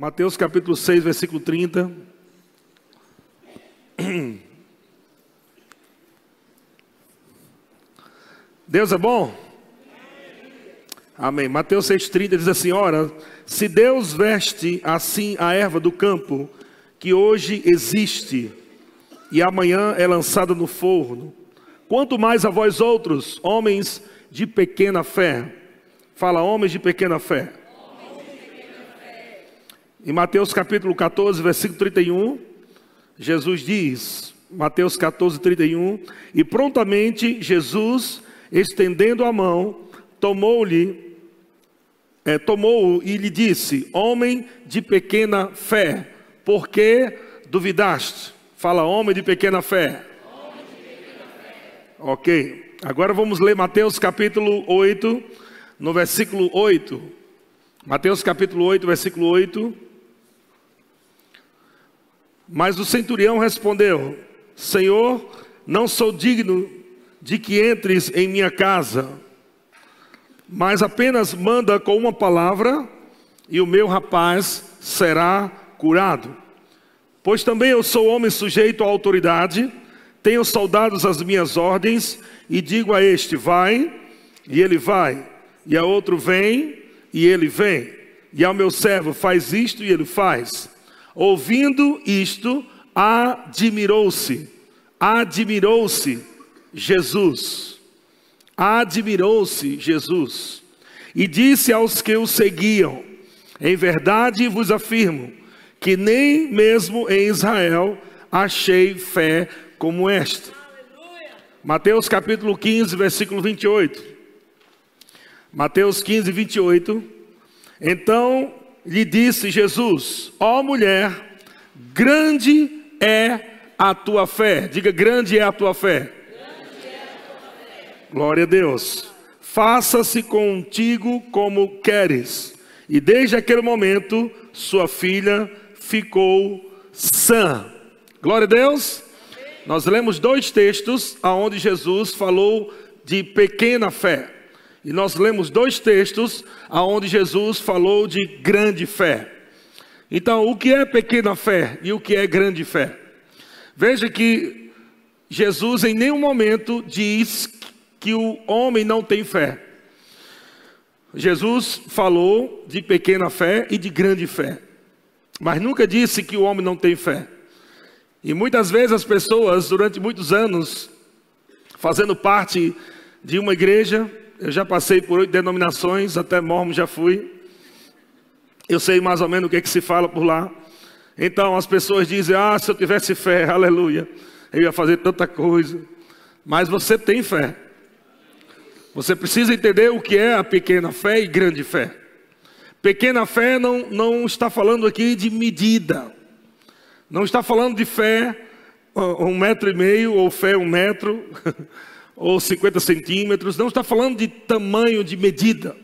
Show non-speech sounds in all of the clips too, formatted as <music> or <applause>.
Mateus capítulo 6, versículo 30. Deus é bom? Amém. Mateus 6,30 diz assim: Ora, se Deus veste assim a erva do campo, que hoje existe, e amanhã é lançada no forno, quanto mais a vós outros, homens de pequena fé. Fala, homens de pequena fé. Em Mateus capítulo 14, versículo 31, Jesus diz, Mateus 14, 31, e prontamente Jesus, estendendo a mão, tomou-lhe, é, tomou-o e lhe disse: Homem de pequena fé, por que duvidaste? Fala, homem de pequena fé. Homem de pequena fé. Ok, agora vamos ler Mateus capítulo 8, no versículo 8. Mateus capítulo 8, versículo 8. Mas o centurião respondeu: Senhor, não sou digno de que entres em minha casa, mas apenas manda com uma palavra e o meu rapaz será curado. Pois também eu sou homem sujeito à autoridade, tenho soldados às minhas ordens, e digo a este: vai, e ele vai, e a outro: vem, e ele vem, e ao meu servo: faz isto, e ele faz. Ouvindo isto, admirou-se, admirou-se Jesus, admirou-se Jesus, e disse aos que o seguiam: Em verdade vos afirmo que nem mesmo em Israel achei fé como esta. Mateus capítulo 15, versículo 28. Mateus 15, 28. Então lhe disse Jesus: Ó oh, mulher, grande é a tua fé. Diga, grande é a tua fé. Glória a Deus. Faça-se contigo como queres. E desde aquele momento, sua filha ficou sã. Glória a Deus. Nós lemos dois textos aonde Jesus falou de pequena fé. E nós lemos dois textos aonde Jesus falou de grande fé. Então, o que é pequena fé e o que é grande fé? Veja que Jesus em nenhum momento diz que o homem não tem fé. Jesus falou de pequena fé e de grande fé, mas nunca disse que o homem não tem fé. E muitas vezes as pessoas, durante muitos anos, fazendo parte de uma igreja, eu já passei por oito denominações, até mormo já fui. Eu sei mais ou menos o que, é que se fala por lá. Então as pessoas dizem: Ah, se eu tivesse fé, <laughs> aleluia, eu ia fazer tanta coisa. Mas você tem fé. Você precisa entender o que é a pequena fé e grande fé. Pequena fé não, não está falando aqui de medida. Não está falando de fé um metro e meio ou fé um metro. <laughs> ou 50 centímetros, não está falando de tamanho de medida.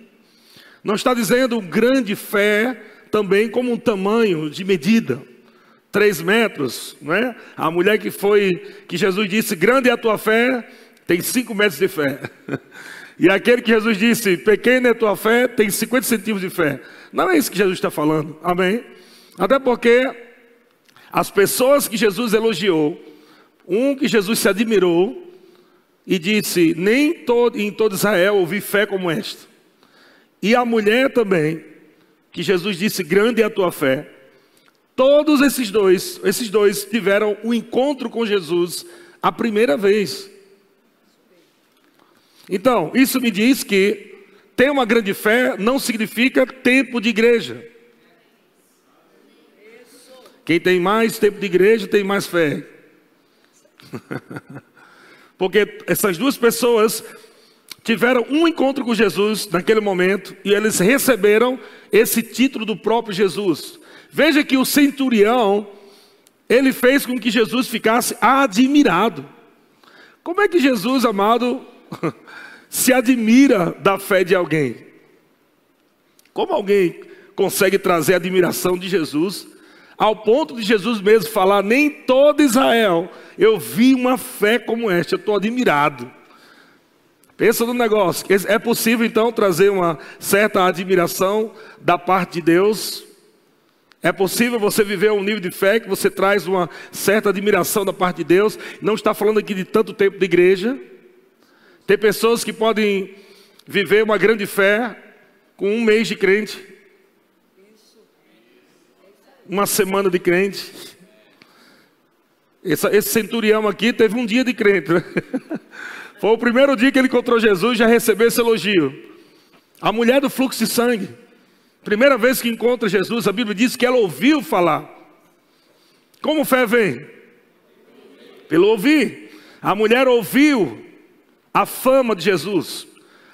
Não está dizendo grande fé também como um tamanho de medida. Três metros, não é? A mulher que foi, que Jesus disse, grande é a tua fé, tem cinco metros de fé. <laughs> E aquele que Jesus disse, pequena é a tua fé, tem 50 centímetros de fé. Não é isso que Jesus está falando, amém? Até porque as pessoas que Jesus elogiou, um que Jesus se admirou, e disse: Nem todo, em todo Israel ouvi fé como esta. E a mulher também, que Jesus disse: Grande é a tua fé. Todos esses dois, esses dois tiveram o um encontro com Jesus a primeira vez. Então, isso me diz que ter uma grande fé não significa tempo de igreja. Quem tem mais tempo de igreja tem mais fé. <laughs> Porque essas duas pessoas tiveram um encontro com Jesus naquele momento e eles receberam esse título do próprio Jesus. Veja que o centurião, ele fez com que Jesus ficasse admirado. Como é que Jesus, amado, <laughs> se admira da fé de alguém? Como alguém consegue trazer admiração de Jesus ao ponto de Jesus mesmo falar: nem todo Israel eu vi uma fé como esta, eu estou admirado. Pensa no negócio, é possível então trazer uma certa admiração da parte de Deus? É possível você viver um nível de fé que você traz uma certa admiração da parte de Deus. Não está falando aqui de tanto tempo de igreja. Tem pessoas que podem viver uma grande fé com um mês de crente, uma semana de crente. Esse, esse centurião aqui teve um dia de crente. Né? <laughs> Foi o primeiro dia que ele encontrou Jesus e já recebeu esse elogio. A mulher do fluxo de sangue. Primeira vez que encontra Jesus, a Bíblia diz que ela ouviu falar. Como fé vem? Pelo ouvir. A mulher ouviu a fama de Jesus.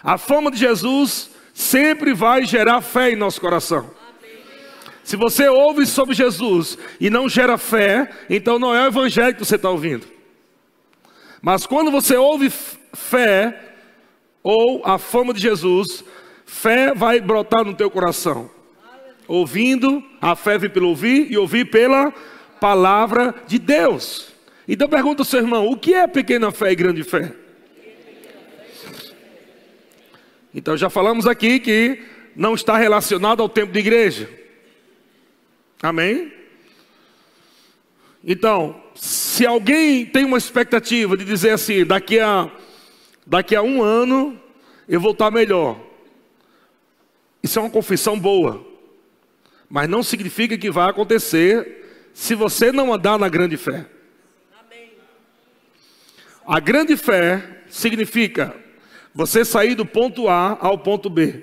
A fama de Jesus sempre vai gerar fé em nosso coração. Se você ouve sobre Jesus e não gera fé, então não é o evangelho que você está ouvindo. Mas quando você ouve fé, ou a fama de Jesus, Fé vai brotar no teu coração. Ouvindo, a fé vem pelo ouvir e ouvir pela palavra de Deus. Então pergunta ao seu irmão: o que é pequena fé e grande fé? Então já falamos aqui que não está relacionado ao tempo de igreja. Amém? Então, se alguém tem uma expectativa de dizer assim, daqui a, daqui a um ano eu vou estar melhor. Isso é uma confissão boa, mas não significa que vai acontecer se você não andar na grande fé. A grande fé significa você sair do ponto A ao ponto B.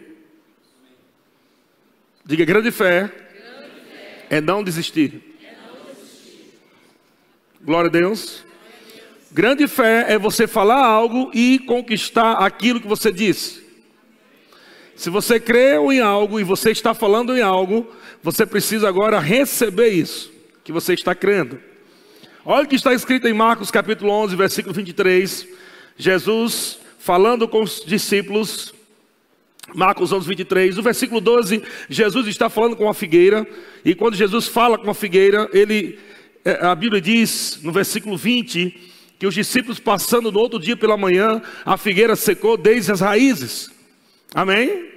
Diga, grande fé. É, não desistir. Glória a Deus. Grande fé é você falar algo e conquistar aquilo que você disse. Se você creu em algo e você está falando em algo, você precisa agora receber isso que você está crendo. Olha o que está escrito em Marcos capítulo 11, versículo 23. Jesus falando com os discípulos, Marcos 11, 23. No versículo 12, Jesus está falando com a figueira. E quando Jesus fala com a figueira, ele, é, a Bíblia diz no versículo 20 que os discípulos passando no outro dia pela manhã, a figueira secou desde as raízes. Amém?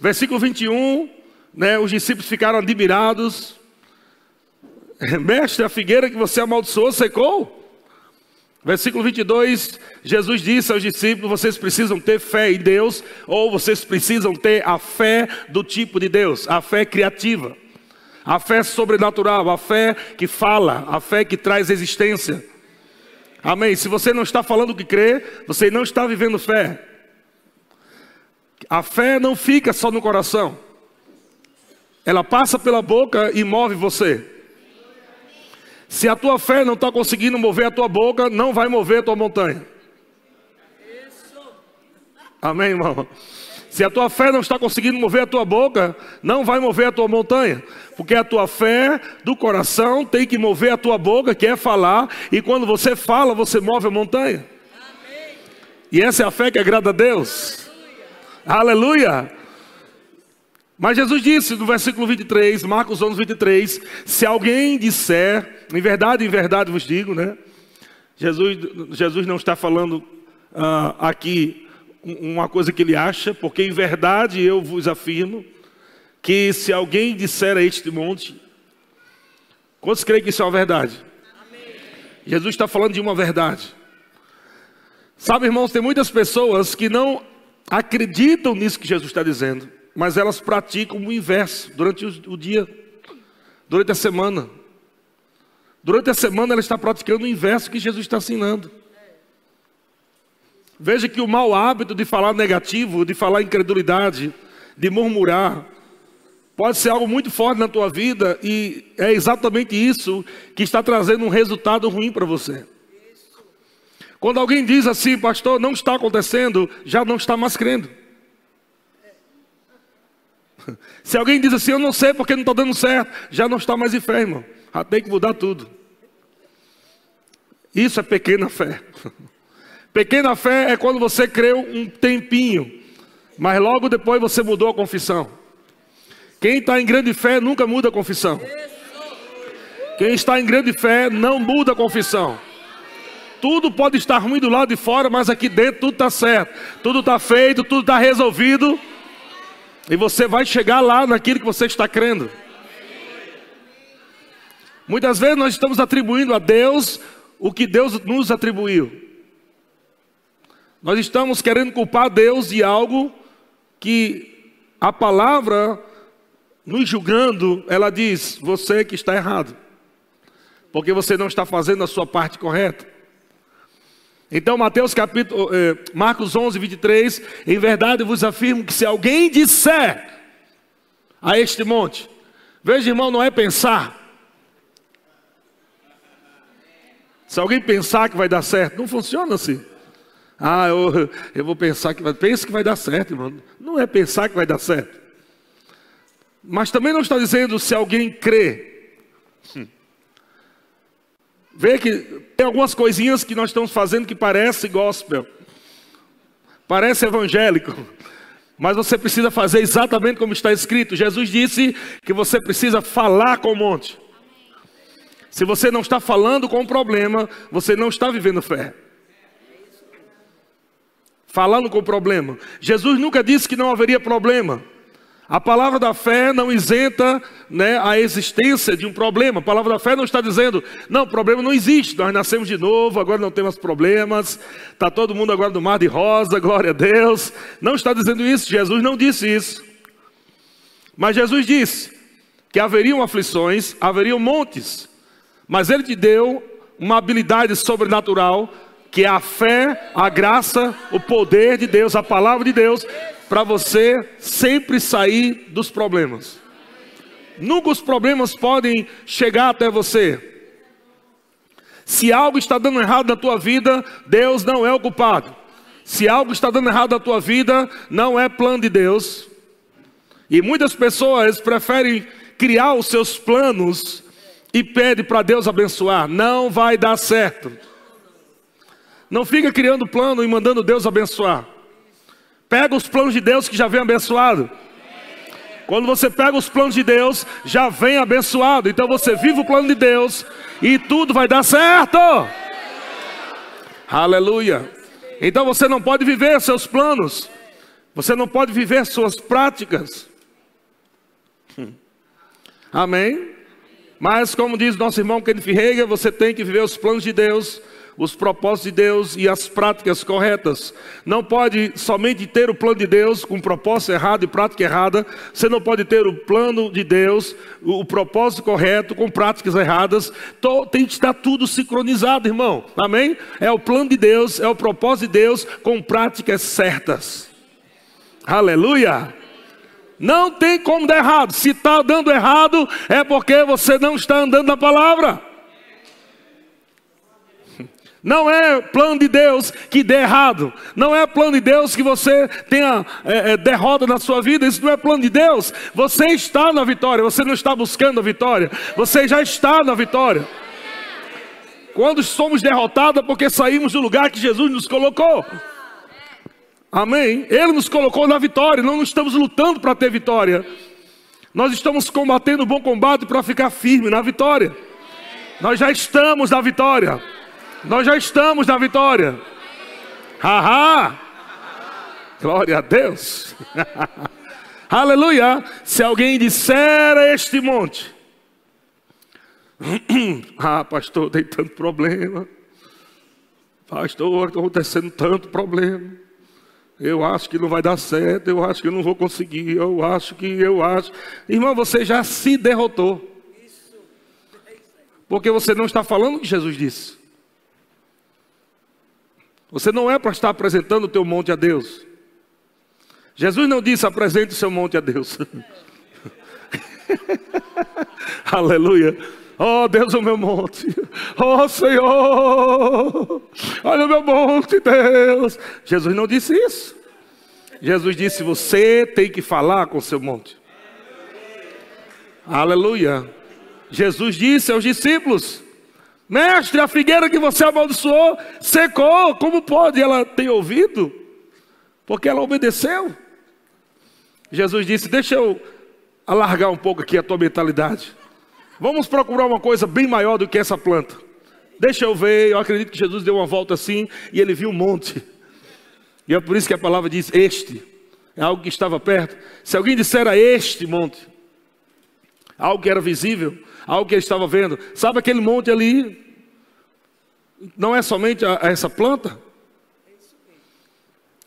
Versículo 21, né, os discípulos ficaram admirados. Mestre, a figueira que você amaldiçoou secou? Versículo 22, Jesus disse aos discípulos: vocês precisam ter fé em Deus, ou vocês precisam ter a fé do tipo de Deus, a fé criativa, a fé sobrenatural, a fé que fala, a fé que traz existência. Amém? Se você não está falando o que crê, você não está vivendo fé. A fé não fica só no coração. Ela passa pela boca e move você. Se a tua fé não está conseguindo mover a tua boca, não vai mover a tua montanha. Amém, irmão? Se a tua fé não está conseguindo mover a tua boca, não vai mover a tua montanha. Porque a tua fé do coração tem que mover a tua boca, que é falar. E quando você fala, você move a montanha. E essa é a fé que agrada a Deus. Aleluia! Mas Jesus disse no versículo 23, Marcos 11, 23: Se alguém disser, em verdade, em verdade vos digo, né? Jesus, Jesus não está falando uh, aqui uma coisa que ele acha, porque em verdade eu vos afirmo que se alguém disser a este monte, quantos creem que isso é uma verdade? Amém. Jesus está falando de uma verdade. Sabe, irmãos, tem muitas pessoas que não acreditam nisso que Jesus está dizendo, mas elas praticam o inverso durante o, dia, durante a semana. Durante a semana ela está praticando o inverso que Jesus está ensinando. Veja que o mau hábito de falar negativo, de falar incredulidade, de murmurar, pode ser algo muito forte na tua vida e é exatamente isso que está trazendo um resultado ruim para você. Quando alguém diz assim, pastor, não está acontecendo, já não está mais crendo. Se alguém diz assim, eu não sei porque não está dando certo, já não está mais em fé, irmão. Já tem que mudar tudo. Isso é pequena fé. <laughs> Pequena fé é quando você creu um tempinho, mas logo depois você mudou a confissão. Quem está em grande fé nunca muda a confissão. Quem está em grande fé não muda a confissão. Tudo pode estar ruim do lado de fora, mas aqui dentro tudo está certo. Tudo está feito, tudo está resolvido. E você vai chegar lá naquilo que você está crendo. Muitas vezes nós estamos atribuindo a Deus o que Deus nos atribuiu. Nós estamos querendo culpar Deus de algo que a palavra, nos julgando, ela diz: você que está errado, porque você não está fazendo a sua parte correta. Então, Mateus capítulo, eh, Marcos 11, 23, em verdade vos afirmo que se alguém disser a este monte, veja irmão, não é pensar. Se alguém pensar que vai dar certo, não funciona assim. Ah, eu, eu vou pensar que vai. Pensa que vai dar certo, irmão. Não é pensar que vai dar certo. Mas também não está dizendo se alguém crê. Hum. Vê que tem algumas coisinhas que nós estamos fazendo que parece gospel. Parece evangélico. Mas você precisa fazer exatamente como está escrito. Jesus disse que você precisa falar com o monte. Se você não está falando com o problema, você não está vivendo fé falando com o problema. Jesus nunca disse que não haveria problema. A palavra da fé não isenta né, a existência de um problema. A palavra da fé não está dizendo, não, problema não existe, nós nascemos de novo, agora não temos problemas, está todo mundo agora no mar de rosa, <laughs> glória a Deus. Não está dizendo isso, Jesus não disse isso. Mas Jesus disse que haveriam aflições, haveriam montes, mas Ele te deu uma habilidade sobrenatural que é a fé, a graça, o poder de Deus, a palavra de Deus, para você sempre sair dos problemas. Nunca os problemas podem chegar até você. Se algo está dando errado na tua vida, Deus não é o culpado. Se algo está dando errado na tua vida, não é plano de Deus. E muitas pessoas preferem criar os seus planos e pedem para Deus abençoar. Não vai dar certo. Não fica criando plano e mandando Deus abençoar. Pega os planos de Deus que já vem abençoado. Quando você pega os planos de Deus, já vem abençoado. Então você vive o plano de Deus e tudo vai dar certo. Aleluia. Então você não pode viver seus planos. Você não pode viver suas práticas. Amém? Mas como diz nosso irmão Kenneth Hegel, você tem que viver os planos de Deus os propósitos de Deus e as práticas corretas. Não pode somente ter o plano de Deus com propósito errado e prática errada. Você não pode ter o plano de Deus, o propósito correto com práticas erradas. Tem que estar tudo sincronizado, irmão. Amém? É o plano de Deus, é o propósito de Deus com práticas certas. Aleluia! Não tem como dar errado. Se está dando errado, é porque você não está andando na palavra. Não é plano de Deus que dê errado. Não é plano de Deus que você tenha é, é, derrota na sua vida. Isso não é plano de Deus. Você está na vitória. Você não está buscando a vitória. Você já está na vitória. Quando somos derrotados é porque saímos do lugar que Jesus nos colocou. Amém? Ele nos colocou na vitória. Não estamos lutando para ter vitória. Nós estamos combatendo o bom combate para ficar firme na vitória. Nós já estamos na vitória. Nós já estamos na vitória. Haha! Glória a Deus. <laughs> Aleluia. Se alguém disser a este monte, <clears throat> ah, pastor, tem tanto problema. Pastor, está acontecendo tanto problema. Eu acho que não vai dar certo, eu acho que eu não vou conseguir, eu acho que eu acho. Irmão, você já se derrotou. Porque você não está falando o que Jesus disse. Você não é para estar apresentando o teu monte a Deus. Jesus não disse apresente o seu monte a Deus. <laughs> Aleluia. Oh, Deus, o meu monte. Oh, Senhor. Olha o meu monte, Deus. Jesus não disse isso. Jesus disse: Você tem que falar com o seu monte. Aleluia. Jesus disse aos discípulos: Mestre, a figueira que você amaldiçoou secou. Como pode? Ela tem ouvido? Porque ela obedeceu. Jesus disse: Deixa eu alargar um pouco aqui a tua mentalidade. Vamos procurar uma coisa bem maior do que essa planta. Deixa eu ver. Eu acredito que Jesus deu uma volta assim e ele viu um monte. E é por isso que a palavra diz: Este. É algo que estava perto. Se alguém disser a este monte, algo que era visível, algo que ele estava vendo. Sabe aquele monte ali? Não é somente a, a essa planta?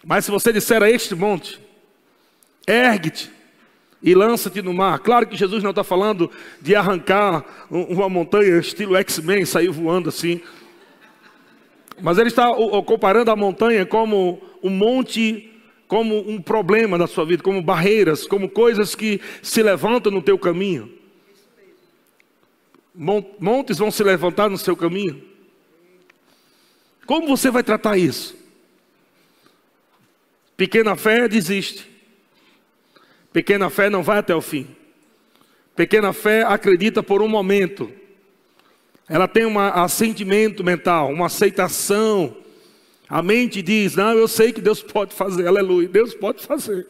Mas se você disser a este monte, ergue-te e lança-te no mar. Claro que Jesus não está falando de arrancar uma montanha estilo X-Men, sair voando assim. Mas ele está comparando a montanha como um monte, como um problema na sua vida, como barreiras, como coisas que se levantam no teu caminho. Montes vão se levantar no seu caminho. Como você vai tratar isso? Pequena fé desiste. Pequena fé não vai até o fim. Pequena fé acredita por um momento. Ela tem um assentimento mental, uma aceitação. A mente diz: Não, eu sei que Deus pode fazer, aleluia, Deus pode fazer.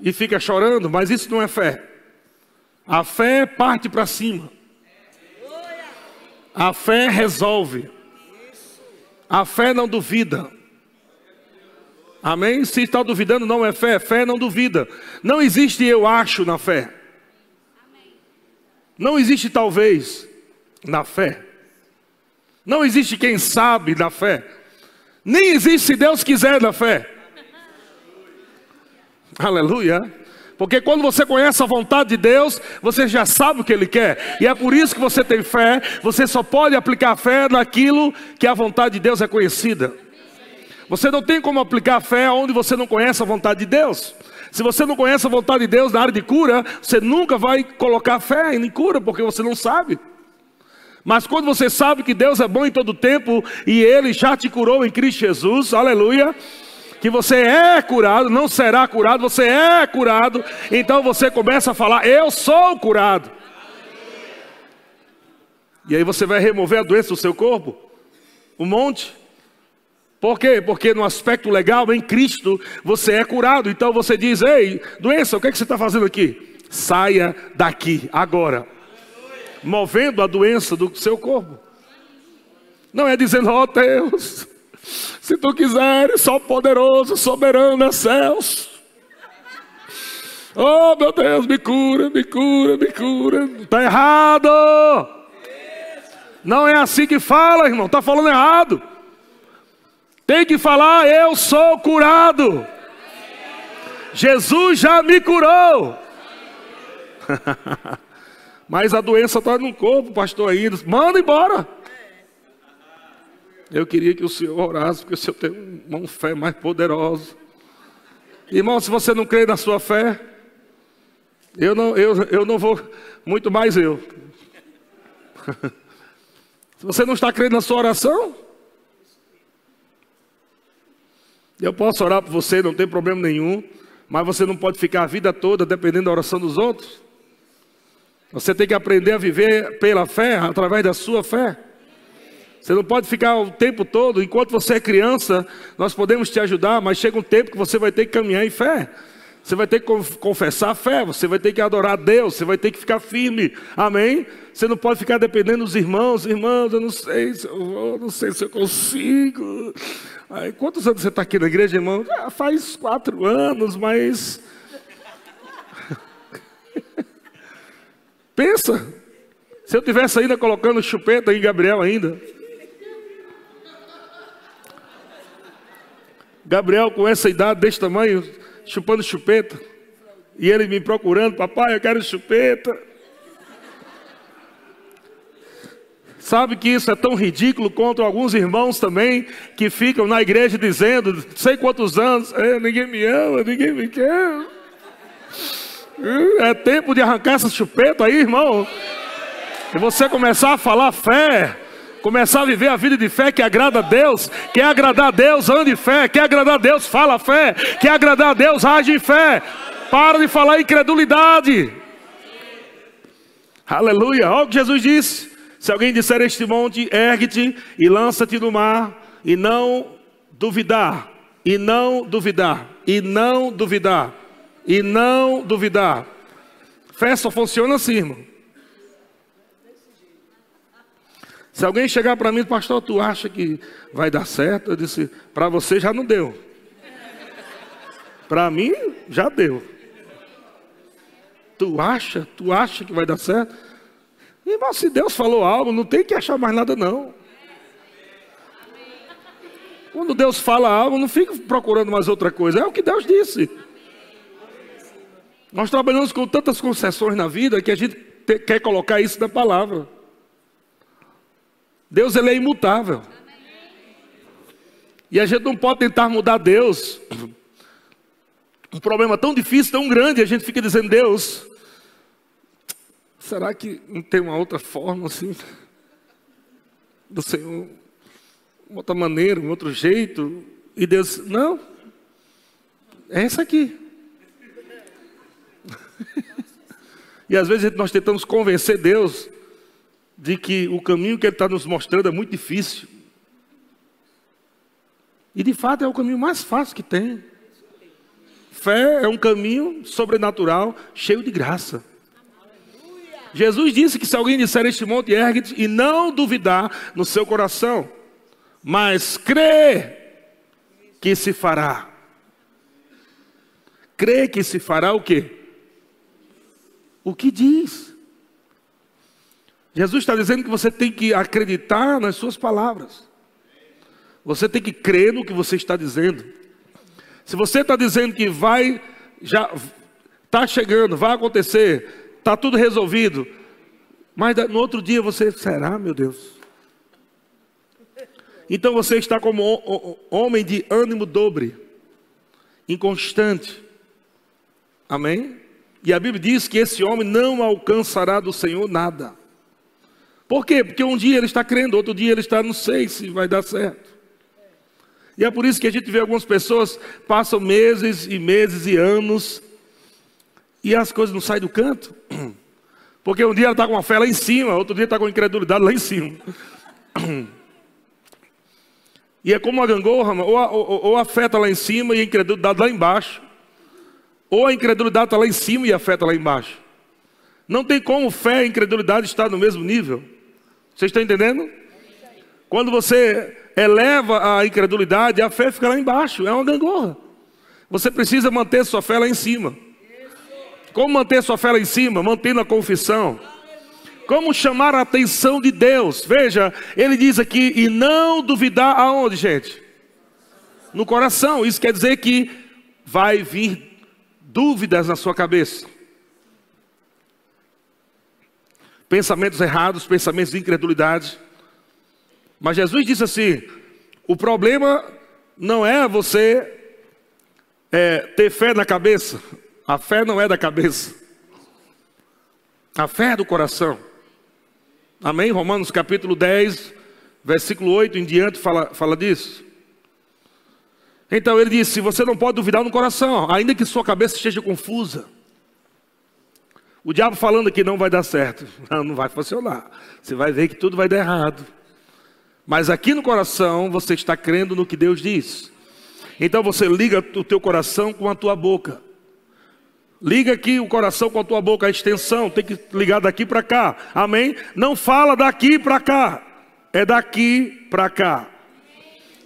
E fica chorando, mas isso não é fé. A fé parte para cima. A fé resolve. A fé não duvida. Amém? Se está duvidando, não é fé. Fé não duvida. Não existe eu acho na fé. Não existe talvez na fé. Não existe quem sabe na fé. Nem existe se Deus quiser na fé. Aleluia. Porque quando você conhece a vontade de Deus, você já sabe o que Ele quer. E é por isso que você tem fé. Você só pode aplicar fé naquilo que a vontade de Deus é conhecida. Você não tem como aplicar fé onde você não conhece a vontade de Deus. Se você não conhece a vontade de Deus na área de cura, você nunca vai colocar fé em cura, porque você não sabe. Mas quando você sabe que Deus é bom em todo tempo e Ele já te curou em Cristo Jesus, aleluia, que você é curado, não será curado, você é curado, então você começa a falar: Eu sou curado. E aí você vai remover a doença do seu corpo, um monte. Por quê? Porque no aspecto legal, em Cristo, você é curado. Então você diz: Ei, doença, o que, é que você está fazendo aqui? Saia daqui, agora. Movendo a doença do seu corpo. Não é dizendo, ó oh, Deus, se tu quiseres, só poderoso, soberano nos céus. Oh meu Deus, me cura, me cura, me cura. Está errado. Não é assim que fala, irmão. Está falando errado. Tem que falar, eu sou curado. Jesus já me curou. <laughs> Mas a doença está no corpo, pastor ainda. Manda embora. Eu queria que o senhor orasse, porque o senhor tem uma fé mais poderosa. Irmão, se você não crê na sua fé, eu não, eu, eu não vou, muito mais eu. <laughs> se você não está crendo na sua oração, Eu posso orar por você, não tem problema nenhum, mas você não pode ficar a vida toda dependendo da oração dos outros. Você tem que aprender a viver pela fé, através da sua fé. Você não pode ficar o tempo todo, enquanto você é criança, nós podemos te ajudar, mas chega um tempo que você vai ter que caminhar em fé. Você vai ter que confessar a fé, você vai ter que adorar a Deus, você vai ter que ficar firme. Amém? Você não pode ficar dependendo dos irmãos, irmãos, eu não sei se eu vou, não sei se eu consigo. Aí, quantos anos você está aqui na igreja, irmão? Ah, faz quatro anos, mas. <laughs> Pensa, se eu tivesse ainda colocando chupeta em Gabriel ainda. Gabriel com essa idade desse tamanho, chupando chupeta. E ele me procurando, papai, eu quero chupeta. Sabe que isso é tão ridículo contra alguns irmãos também que ficam na igreja dizendo, sei quantos anos, é, ninguém me ama, ninguém me quer. É tempo de arrancar essa chupeta aí, irmão. E você começar a falar fé, começar a viver a vida de fé que agrada a Deus, quer agradar a Deus, ande em fé, quer agradar a Deus, fala fé, quer agradar a Deus, age em fé. Para de falar incredulidade. Aleluia. Olha o que Jesus disse. Se alguém disser este monte, ergue-te e lança-te no mar, e não duvidar, e não duvidar, e não duvidar, e não duvidar. Fé só funciona assim, irmão. Se alguém chegar para mim, pastor, tu acha que vai dar certo? Eu disse, para você já não deu. Para mim, já deu. Tu acha? Tu acha que vai dar certo? Irmão, se Deus falou algo, não tem que achar mais nada, não. Quando Deus fala algo, não fique procurando mais outra coisa. É o que Deus disse. Nós trabalhamos com tantas concessões na vida que a gente quer colocar isso na palavra. Deus ele é imutável. E a gente não pode tentar mudar Deus. Um problema tão difícil, tão grande, a gente fica dizendo, Deus, será que não tem uma outra forma assim? Do Senhor, uma outra maneira, um outro jeito? E Deus, não, é essa aqui. <laughs> e às vezes nós tentamos convencer Deus de que o caminho que Ele está nos mostrando é muito difícil. E de fato é o caminho mais fácil que tem. Fé é um caminho sobrenatural, cheio de graça. Jesus disse que se alguém disser este monte, ergue e não duvidar no seu coração, mas crê que se fará. Crê que se fará o quê? O que diz. Jesus está dizendo que você tem que acreditar nas suas palavras. Você tem que crer no que você está dizendo. Se você está dizendo que vai, já está chegando, vai acontecer, está tudo resolvido, mas no outro dia você, será, meu Deus? Então você está como homem de ânimo dobre, inconstante. Amém? E a Bíblia diz que esse homem não alcançará do Senhor nada. Por quê? Porque um dia ele está crendo, outro dia ele está, não sei se vai dar certo. E é por isso que a gente vê algumas pessoas passam meses e meses e anos e as coisas não saem do canto. <clears throat> Porque um dia ela está com uma fé lá em cima, outro dia está com incredulidade lá em cima. <clears throat> E é como uma gangorra, ou a, ou, ou a fé está lá em cima e a incredulidade lá embaixo. Ou a incredulidade está lá em cima e a fé está lá embaixo. Não tem como fé e incredulidade estar no mesmo nível. Vocês estão entendendo? Quando você eleva a incredulidade, a fé fica lá embaixo, é uma gangorra. Você precisa manter sua fé lá em cima. Como manter sua fé lá em cima? Mantendo a confissão. Como chamar a atenção de Deus? Veja, ele diz aqui, e não duvidar aonde, gente? No coração. Isso quer dizer que vai vir dúvidas na sua cabeça. Pensamentos errados, pensamentos de incredulidade. Mas Jesus disse assim: o problema não é você é, ter fé na cabeça, a fé não é da cabeça, a fé é do coração. Amém? Romanos capítulo 10, versículo 8 em diante fala, fala disso. Então ele disse: você não pode duvidar no coração, ainda que sua cabeça esteja confusa. O diabo falando que não vai dar certo, <laughs> não, não vai funcionar. Você vai ver que tudo vai dar errado. Mas aqui no coração você está crendo no que Deus diz. Então você liga o teu coração com a tua boca. Liga aqui o coração com a tua boca, a extensão, tem que ligar daqui para cá. Amém? Não fala daqui para cá. É daqui para cá.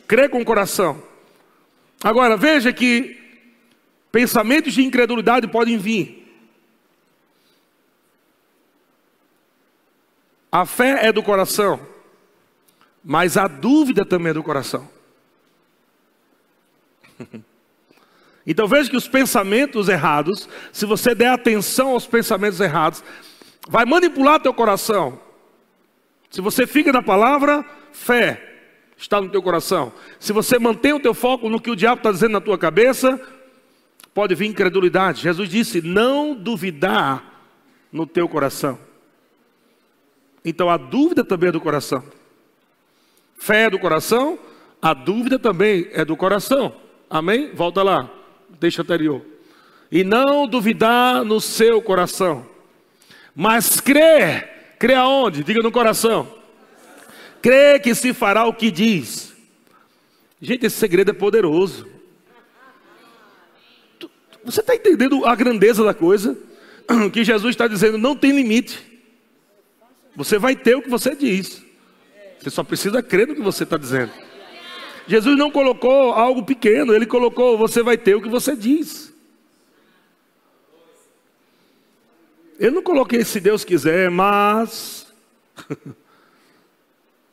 Crê com o coração. Agora veja que pensamentos de incredulidade podem vir. A fé é do coração. Mas a dúvida também é do coração. <laughs> Então veja que os pensamentos errados, se você der atenção aos pensamentos errados, vai manipular teu coração. Se você fica na palavra, fé está no teu coração. Se você mantém o teu foco no que o diabo está dizendo na tua cabeça, pode vir incredulidade. Jesus disse: não duvidar no teu coração. Então a dúvida também é do coração. Fé é do coração, a dúvida também é do coração. Amém? Volta lá, deixa anterior. E não duvidar no seu coração, mas crer. Crer aonde? Diga no coração. Crer que se fará o que diz. Gente, esse segredo é poderoso. Você está entendendo a grandeza da coisa? <clears throat> Que Jesus está dizendo, não tem limite. Você vai ter o que você diz. Você só precisa crer no que você está dizendo. Jesus não colocou algo pequeno, ele colocou: você vai ter o que você diz. Eu não coloquei se Deus quiser, mas. <laughs>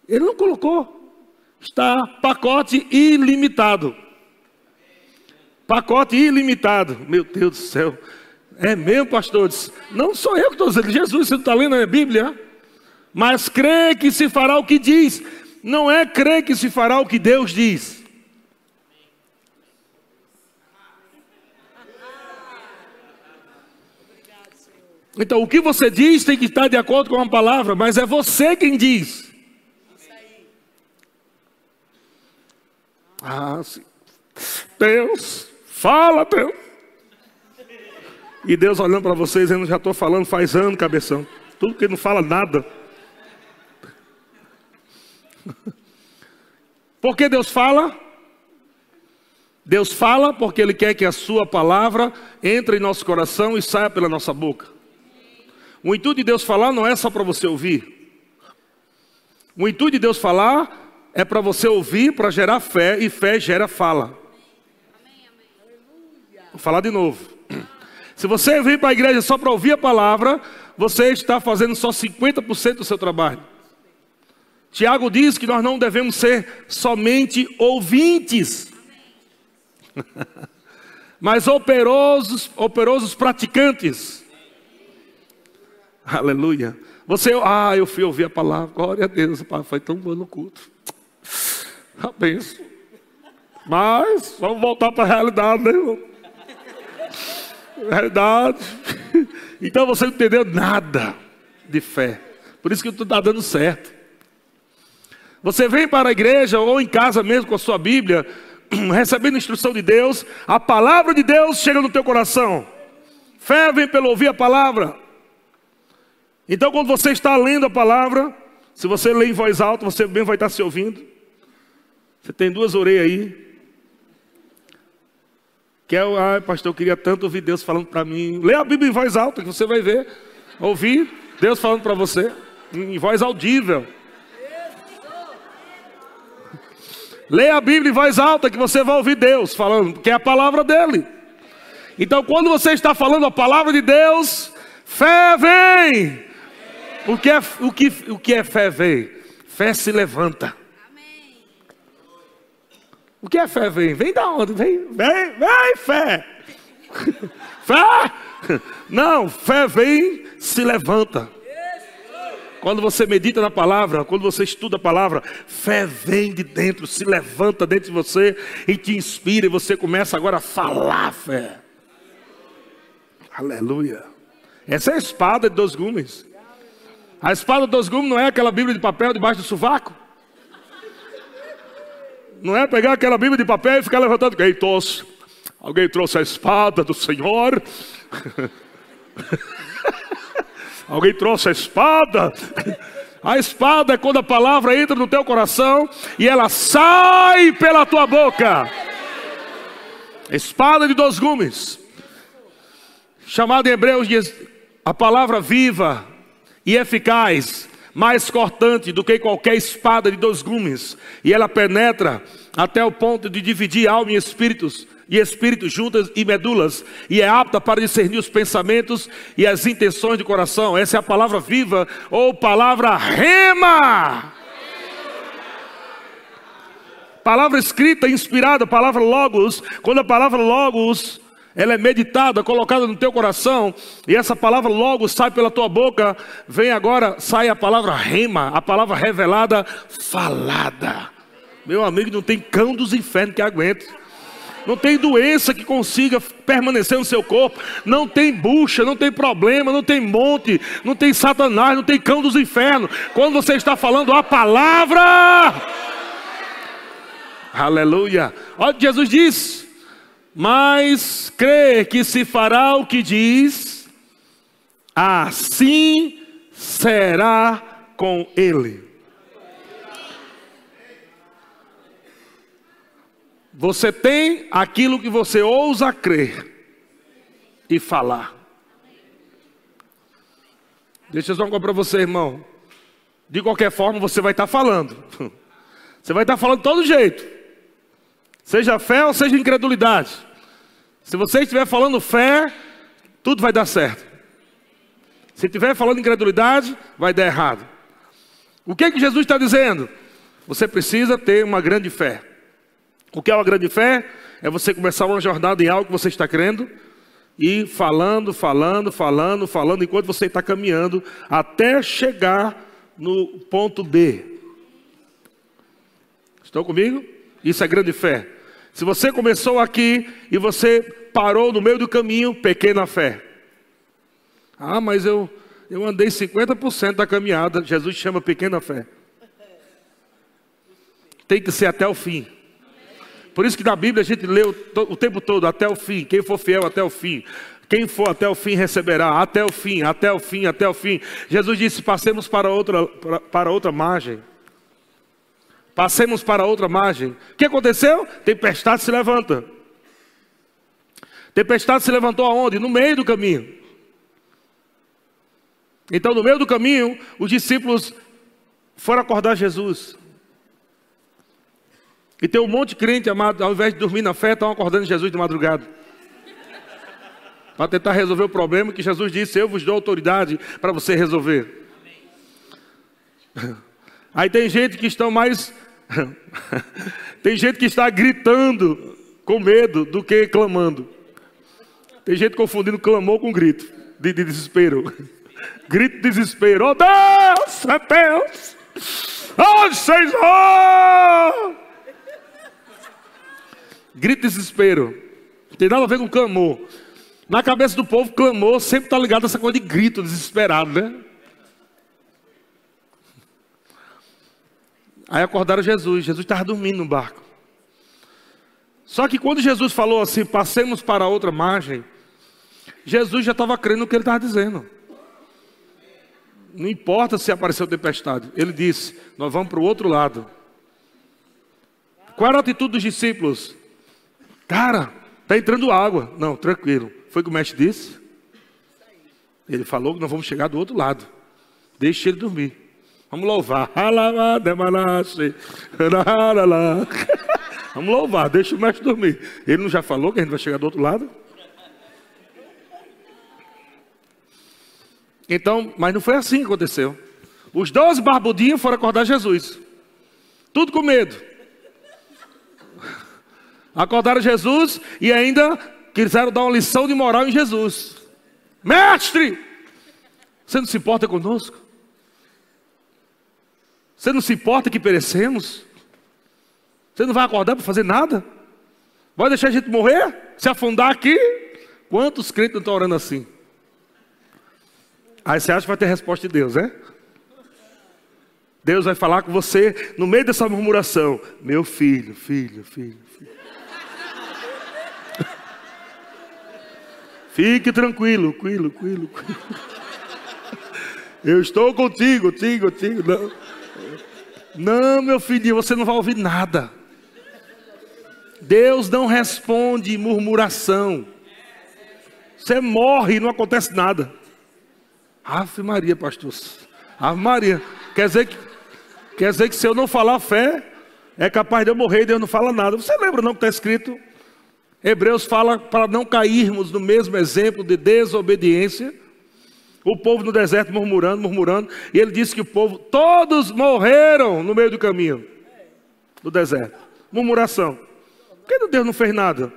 Ele não colocou. Está pacote ilimitado. Pacote ilimitado. Meu Deus do céu. É mesmo, pastores? Não sou eu que estou dizendo. Jesus, você não está lendo a Bíblia? Mas crê que se fará o que diz. Não é crer que se fará o que Deus diz. Então, o que você diz tem que estar de acordo com a palavra, mas é você quem diz. Ah, sim. Deus, fala, Deus. E Deus olhando para vocês, eu já estou falando faz ano, cabeção. Tudo que não fala nada. <laughs> Por que Deus fala? Deus fala porque Ele quer que a Sua palavra entre em nosso coração e saia pela nossa boca. O intuito de Deus falar não é só para você ouvir. O intuito de Deus falar é para você ouvir, para gerar fé, e fé gera fala. Vou falar de novo. <clears throat> Se você vir para a igreja só para ouvir a palavra, você está fazendo só 50% do seu trabalho. Tiago diz que nós não devemos ser somente ouvintes, <laughs> mas operosos, operosos praticantes. Aleluia. Você, ah, eu fui ouvir a palavra, glória a Deus, pai, foi tão bom no culto. A benção. Mas, vamos voltar para a realidade, né, irmão? Realidade. <laughs> Então você não entendeu nada de fé. Por isso que tudo está dando certo. Você vem para a igreja ou em casa mesmo com a sua Bíblia, <clears throat> recebendo instrução de Deus, a palavra de Deus chega no teu coração. Fé vem pelo ouvir a palavra. Então, quando você está lendo a palavra, se você lê em voz alta, você bem vai estar se ouvindo. Você tem duas orelhas aí. Que é, ai, pastor, eu queria tanto ouvir Deus falando para mim. Lê a Bíblia em voz alta, que você vai ver. Ouvir Deus falando para você, em voz audível. Lê a Bíblia em voz alta, que você vai ouvir Deus falando, que é a palavra dele. Então, quando você está falando a palavra de Deus, fé vem. O que é, o que, o que é fé vem? Fé se levanta. O que é fé vem? Vem da onde? Vem, vem, vem, fé. <laughs> fé? Não, fé vem, se levanta. Quando você medita na palavra, quando você estuda a palavra, fé vem de dentro, se levanta dentro de você e te inspira, e você começa agora a falar fé. Aleluia. Essa é a espada de dois gumes. A espada de dois gumes não é aquela Bíblia de papel debaixo do sovaco. Não é pegar aquela Bíblia de papel e ficar levantando. Quem trouxe? Alguém trouxe a espada do Senhor? <laughs> Alguém trouxe a espada? <laughs> A espada é quando a palavra entra no teu coração e ela sai pela tua boca. Espada de dois gumes. Chamada em Hebreus de a palavra viva e eficaz mais cortante do que qualquer espada de dois gumes, e ela penetra até o ponto de dividir alma e espíritos, e espíritos juntas e medulas, e é apta para discernir os pensamentos e as intenções do coração. Essa é a palavra viva ou palavra rema. Palavra escrita, inspirada, palavra logos. Quando a palavra logos ela é meditada, colocada no teu coração, e essa palavra logo sai pela tua boca, vem agora, sai a palavra rema, a palavra revelada, falada. Meu amigo, não tem cão dos infernos que aguente. Não tem doença que consiga permanecer no seu corpo. Não tem bucha, não tem problema, não tem monte, não tem satanás, não tem cão dos infernos. Quando você está falando a palavra. Aleluia. Olha, Jesus disse mas crê que se fará o que diz, assim será com ele. Você tem aquilo que você ousa crer e falar. Deixa eu só uma para você, irmão. De qualquer forma, você vai estar falando. <laughs> Você vai estar falando de todo jeito. Seja fé ou seja incredulidade. Se você estiver falando fé, tudo vai dar certo. Se estiver falando incredulidade, vai dar errado. O que, é que Jesus está dizendo? Você precisa ter uma grande fé. O que é uma grande fé? É você começar uma jornada em algo que você está crendo e falando, falando, falando, falando, enquanto você está caminhando até chegar no ponto B. Estão comigo? Isso é grande fé. Se você começou aqui e você parou no meio do caminho, pequena fé. Ah, mas eu, eu andei 50% da caminhada. Jesus chama pequena fé. Tem que ser até o fim. Por isso que na Bíblia a gente lê o, o tempo todo, até o fim. Quem for fiel até o fim. Quem for até o fim receberá, até o fim, até o fim, até o fim. Jesus disse: passemos para outra, para, para outra margem. Passemos para outra margem. O que aconteceu? Tempestade se levanta. Tempestade se levantou aonde? No meio do caminho. Então, no meio do caminho, os discípulos foram acordar Jesus. E tem um monte de crente, amado, ao invés de dormir na fé, estão acordando Jesus de madrugada. Para tentar resolver o problema que Jesus disse: Eu vos dou autoridade para você resolver. <laughs> Aí tem gente que estão mais. <laughs> tem gente que está gritando com medo do que clamando. Tem gente confundindo clamor com grito de, de desespero. <laughs> grito de desespero. Oh Deus, é Deus! Oh Senhor! Grito de desespero. Não tem nada a ver com clamor. Na cabeça do povo, clamor sempre está ligado a essa coisa de grito desesperado, né? Aí acordaram Jesus. Jesus estava dormindo no barco. Só que quando Jesus falou assim, passemos para outra margem, Jesus já estava crendo no que ele estava dizendo. Não importa se apareceu tempestade. Ele disse: Nós vamos para o outro lado. Qual era a atitude dos discípulos? Cara, está entrando água. Não, tranquilo. Foi o que o mestre disse? Ele falou que nós vamos chegar do outro lado. Deixe ele dormir. Vamos louvar. <laughs> <laughs> Vamos louvar, deixa o mestre dormir. Ele não já falou que a gente vai chegar do outro lado? Então, mas não foi assim que aconteceu. Os doze barbudinhos foram acordar Jesus. Tudo com medo. Acordaram Jesus e ainda quiseram dar uma lição de moral em Jesus. Mestre, você não se importa conosco? Você não se importa que perecemos? Você não vai acordar para fazer nada? Vai deixar a gente morrer? Se afundar aqui? Quantos crentes não estão orando assim? Aí você acha que vai ter resposta de Deus, né? Deus vai falar com você no meio dessa murmuração: Meu filho, filho, filho, filho. Fique tranquilo, tranquilo, tranquilo. Eu estou contigo, contigo, contigo. Não. não, meu filho, você não vai ouvir nada. Deus não responde murmuração. Você morre e não acontece nada. Ave Maria, pastor. Ave Maria. Quer dizer que, quer dizer que se eu não falar fé, é capaz de eu morrer e Deus não fala nada. Você lembra não que está escrito? Hebreus fala para não cairmos no mesmo exemplo de desobediência. O povo no deserto murmurando, murmurando. E ele disse que o povo, todos morreram no meio do caminho do deserto. Murmuração. Por que Deus não fez nada?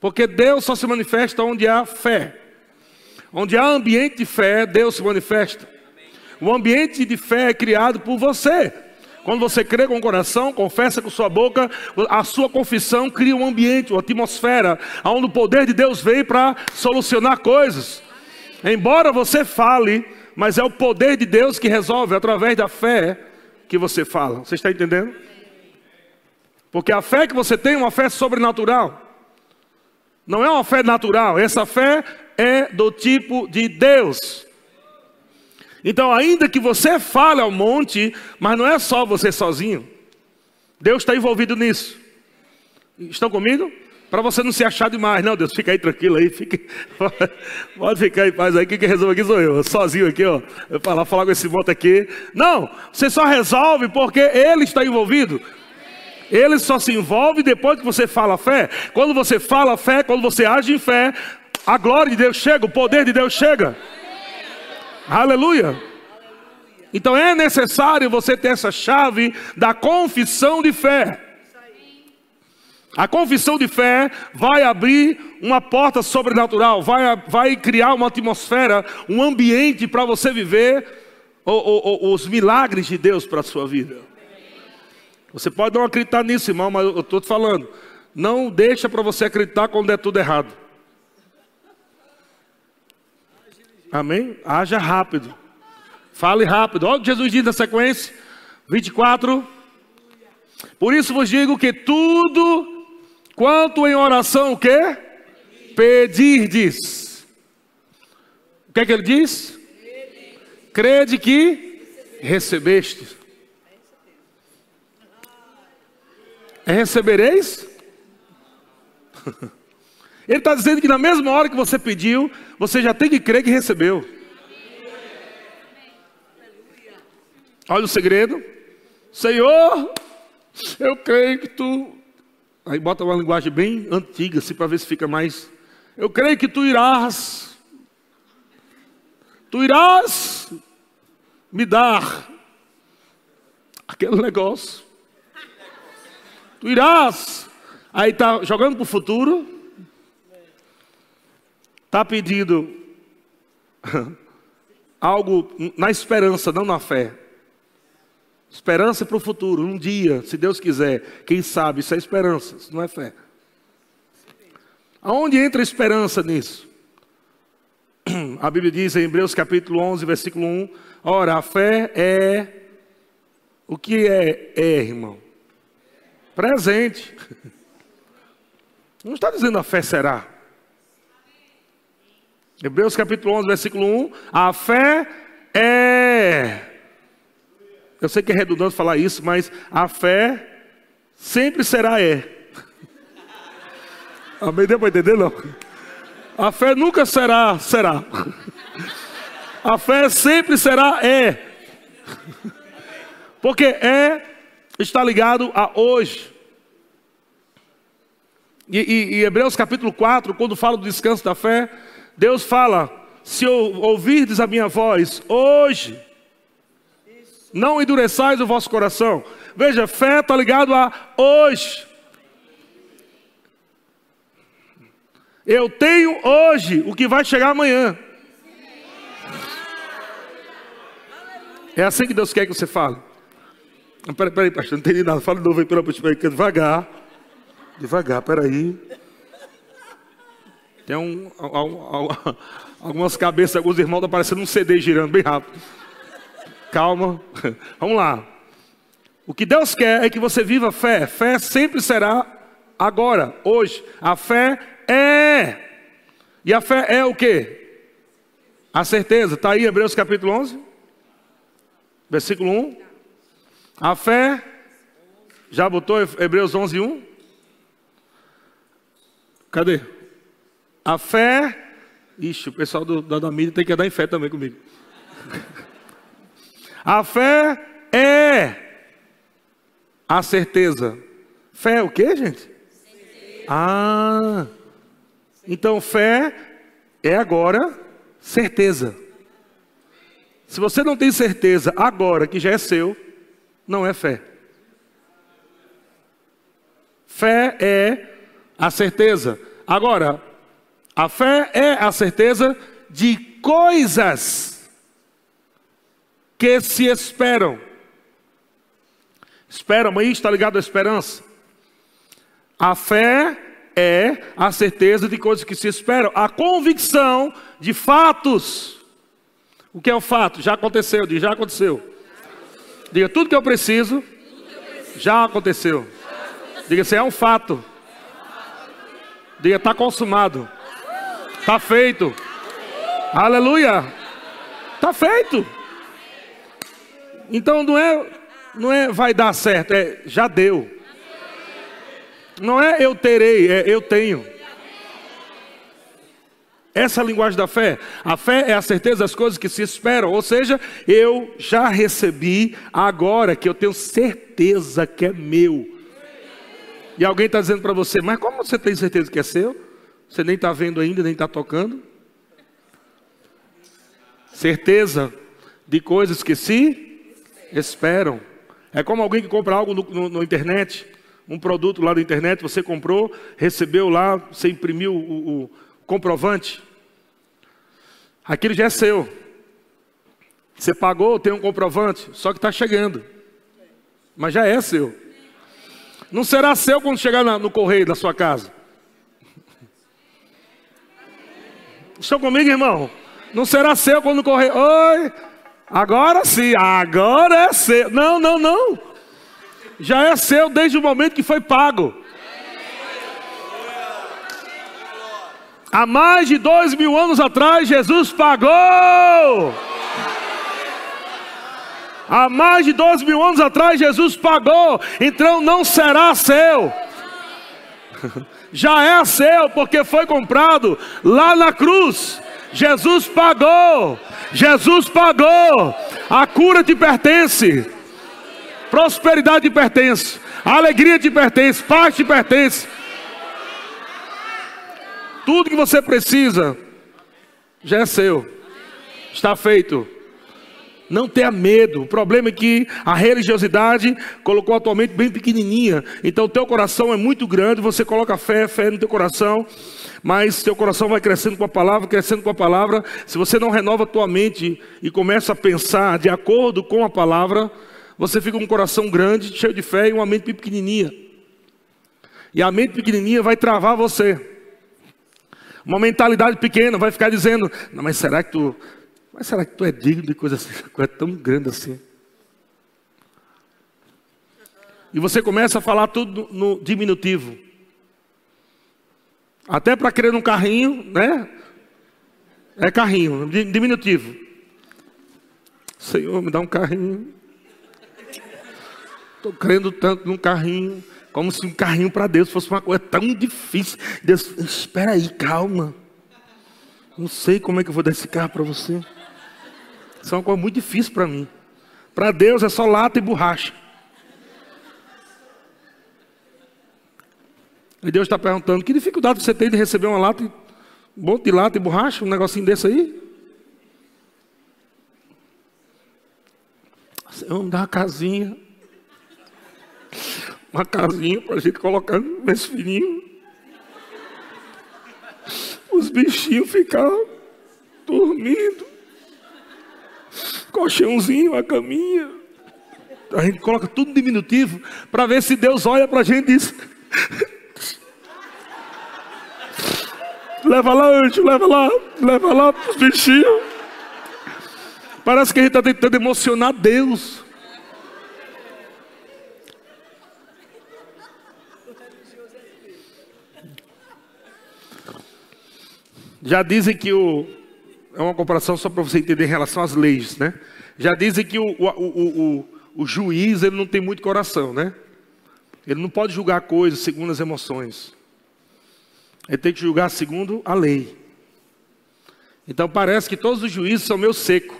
Porque Deus só se manifesta onde há fé. Onde há ambiente de fé, Deus se manifesta. O ambiente de fé é criado por você. Quando você crê com o coração, confessa com sua boca, a sua confissão cria um ambiente, uma atmosfera, onde o poder de Deus vem para solucionar coisas. Embora você fale, mas é o poder de Deus que resolve através da fé que você fala. Você está entendendo? Porque a fé que você tem é uma fé sobrenatural. Não é uma fé natural, essa fé é do tipo de Deus. Então, ainda que você fale ao monte, mas não é só você sozinho. Deus está envolvido nisso. Estão comigo? Para você não se achar demais. Não, Deus, fica aí tranquilo aí. Fique... <laughs> Pode ficar em paz aí. Quem que resolve aqui sou eu. Sozinho aqui, ó. Eu falar, falar com esse monte aqui. Não, você só resolve porque Ele está envolvido. Ele só se envolve depois que você fala a fé. Quando você fala a fé, quando você age em fé, a glória de Deus chega, o poder de Deus chega. Aleluia. Então é necessário você ter essa chave da confissão de fé. A confissão de fé vai abrir uma porta sobrenatural, vai, vai criar uma atmosfera, um ambiente para você viver o, o, o, os milagres de Deus para a sua vida. Você pode não acreditar nisso, irmão, mas eu estou te falando. Não deixa para você acreditar quando é tudo errado. Amém? Haja rápido. Fale rápido. Olha o que Jesus diz na sequência. 24. Por isso vos digo que tudo Quanto em oração o quê? Pedirdes. O que é que ele diz? Crede que recebeste. Recebereis? <laughs> Ele está dizendo que na mesma hora que você pediu, você já tem que crer que recebeu. Olha o segredo. Senhor, eu creio que tu Aí bota uma linguagem bem antiga, assim, para ver se fica mais. Eu creio que tu irás. Tu irás me dar aquele negócio. Tu irás. Aí tá jogando para o futuro. Está pedindo <laughs> algo na esperança, não na fé. Esperança para o futuro, um dia, se Deus quiser. Quem sabe, isso é esperança, isso não é fé. Aonde entra a esperança nisso? <clears throat> A Bíblia diz em Hebreus capítulo 11, versículo 1: Ora, a fé é. O que é, é irmão? Presente. <laughs> Não está dizendo a fé será. Hebreus capítulo 11, versículo 1: A fé é eu sei que é redundante falar isso, mas a fé sempre será é. <laughs> Amém? Deu para entender? Não. A fé nunca será, será. <laughs> A fé sempre será é. <laughs> Porque é está ligado a hoje. E, e, e, Hebreus capítulo 4, quando fala do descanso da fé, Deus fala: se ouvirdes a minha voz hoje, não endureçais o vosso coração. Veja, fé está ligado a hoje. Eu tenho hoje o que vai chegar amanhã. É assim que Deus quer que você fale. Peraí, peraí, pastor, não entendi nada. Fala de novo aí, pelo devagar. Devagar, peraí. Tem um, <laughs> algumas cabeças, alguns irmãos estão parecendo um CD girando bem rápido calma. <laughs> Vamos lá. O que Deus quer é que você viva fé. Fé sempre será agora, hoje. A fé é. E a fé é o que? A certeza. Está aí Hebreus capítulo 11, versículo 1. A fé. Já botou Hebreus 11, 1? Cadê? A fé. Ixi, o pessoal do, da, da mídia tem que andar em fé também comigo. <laughs> A fé é a certeza. Fé é o que, gente? Ah, então fé é agora certeza. Se você não tem certeza agora que já é seu, não é fé. Fé é a certeza. Agora, a fé é a certeza de coisas que se esperam. Esperam, aí está ligado à esperança. A fé é a certeza de coisas que se esperam, a convicção de fatos. O que é o fato? Já aconteceu, diga, já aconteceu. Diga, tudo que eu preciso, já aconteceu. Diga, se é um fato. Diga, está consumado. Está feito. Aleluia. Está feito. Então não é, não é vai dar certo, é já deu. Não é eu terei, é eu tenho. Essa é a linguagem da fé. A fé é a certeza das coisas que se esperam. Ou seja, eu já recebi agora que eu tenho certeza que é meu. E alguém está dizendo para você, mas como você tem certeza que é seu? Você nem está vendo ainda, nem está tocando. Certeza de coisas que se esperam. É como alguém que compra algo no, no, no internet, um produto lá da internet, você comprou, recebeu lá, você imprimiu o, o comprovante. Aquilo já é seu. Você pagou, tem um comprovante, só que está chegando. Mas já é seu. Não será seu quando chegar no correio da sua casa. Estão comigo, irmão? Não será seu quando correr. Oi, agora sim, agora é seu. Não, não, não. Já é seu desde o momento que foi pago. Há mais de dois mil anos atrás, Jesus pagou. Há mais de dois mil anos atrás, Jesus pagou. Então não será seu. <laughs> Já é seu, porque foi comprado lá na cruz. Jesus pagou. Jesus pagou. A cura te pertence. Prosperidade te pertence. alegria te pertence. Paz te pertence. Tudo que você precisa já é seu. Está feito. Não tenha medo. O problema é que a religiosidade colocou atualmente bem pequenininha. Então o teu coração é muito grande, você coloca fé, fé no teu coração, mas teu coração vai crescendo com a palavra, crescendo com a palavra. Se você não renova a tua mente e começa a pensar de acordo com a palavra, você fica com um coração grande, cheio de fé e uma mente pequenininha. E a mente pequenininha vai travar você. Uma mentalidade pequena vai ficar dizendo: Não, mas será que tu mas será que tu é digno de coisa, assim, <laughs> coisa tão grande assim? E você começa a falar tudo no diminutivo. Até para querer um carrinho, né? É carrinho, diminutivo. Senhor, me dá um carrinho. Estou crendo tanto num carrinho, como se um carrinho para Deus fosse uma coisa tão difícil. Deus, espera aí, calma. Não sei como é que eu vou dar esse carro para você. Isso é uma coisa muito difícil para mim. Para Deus é só lata e borracha. E Deus está perguntando: que dificuldade você tem de receber uma lata, um monte de lata e borracha, um negocinho desse aí? Senhor, me uma casinha. <laughs> Uma casinha para a gente colocar nesse filhinho. Os bichinhos ficaram dormindo colchãozinho, a caminha. A gente coloca tudo diminutivo para ver se Deus olha para a gente e diz: leva lá, anjo, leva lá, leva lá os bichinhos. Parece que a gente está tentando emocionar Deus. Já dizem que o, é uma comparação só para você entender em relação às leis, né? Já dizem que o, o, o, o, juiz ele não tem muito coração, né? Ele não pode julgar coisas segundo as emoções. Ele tem que julgar segundo a lei. Então parece que todos os juízes são meio seco.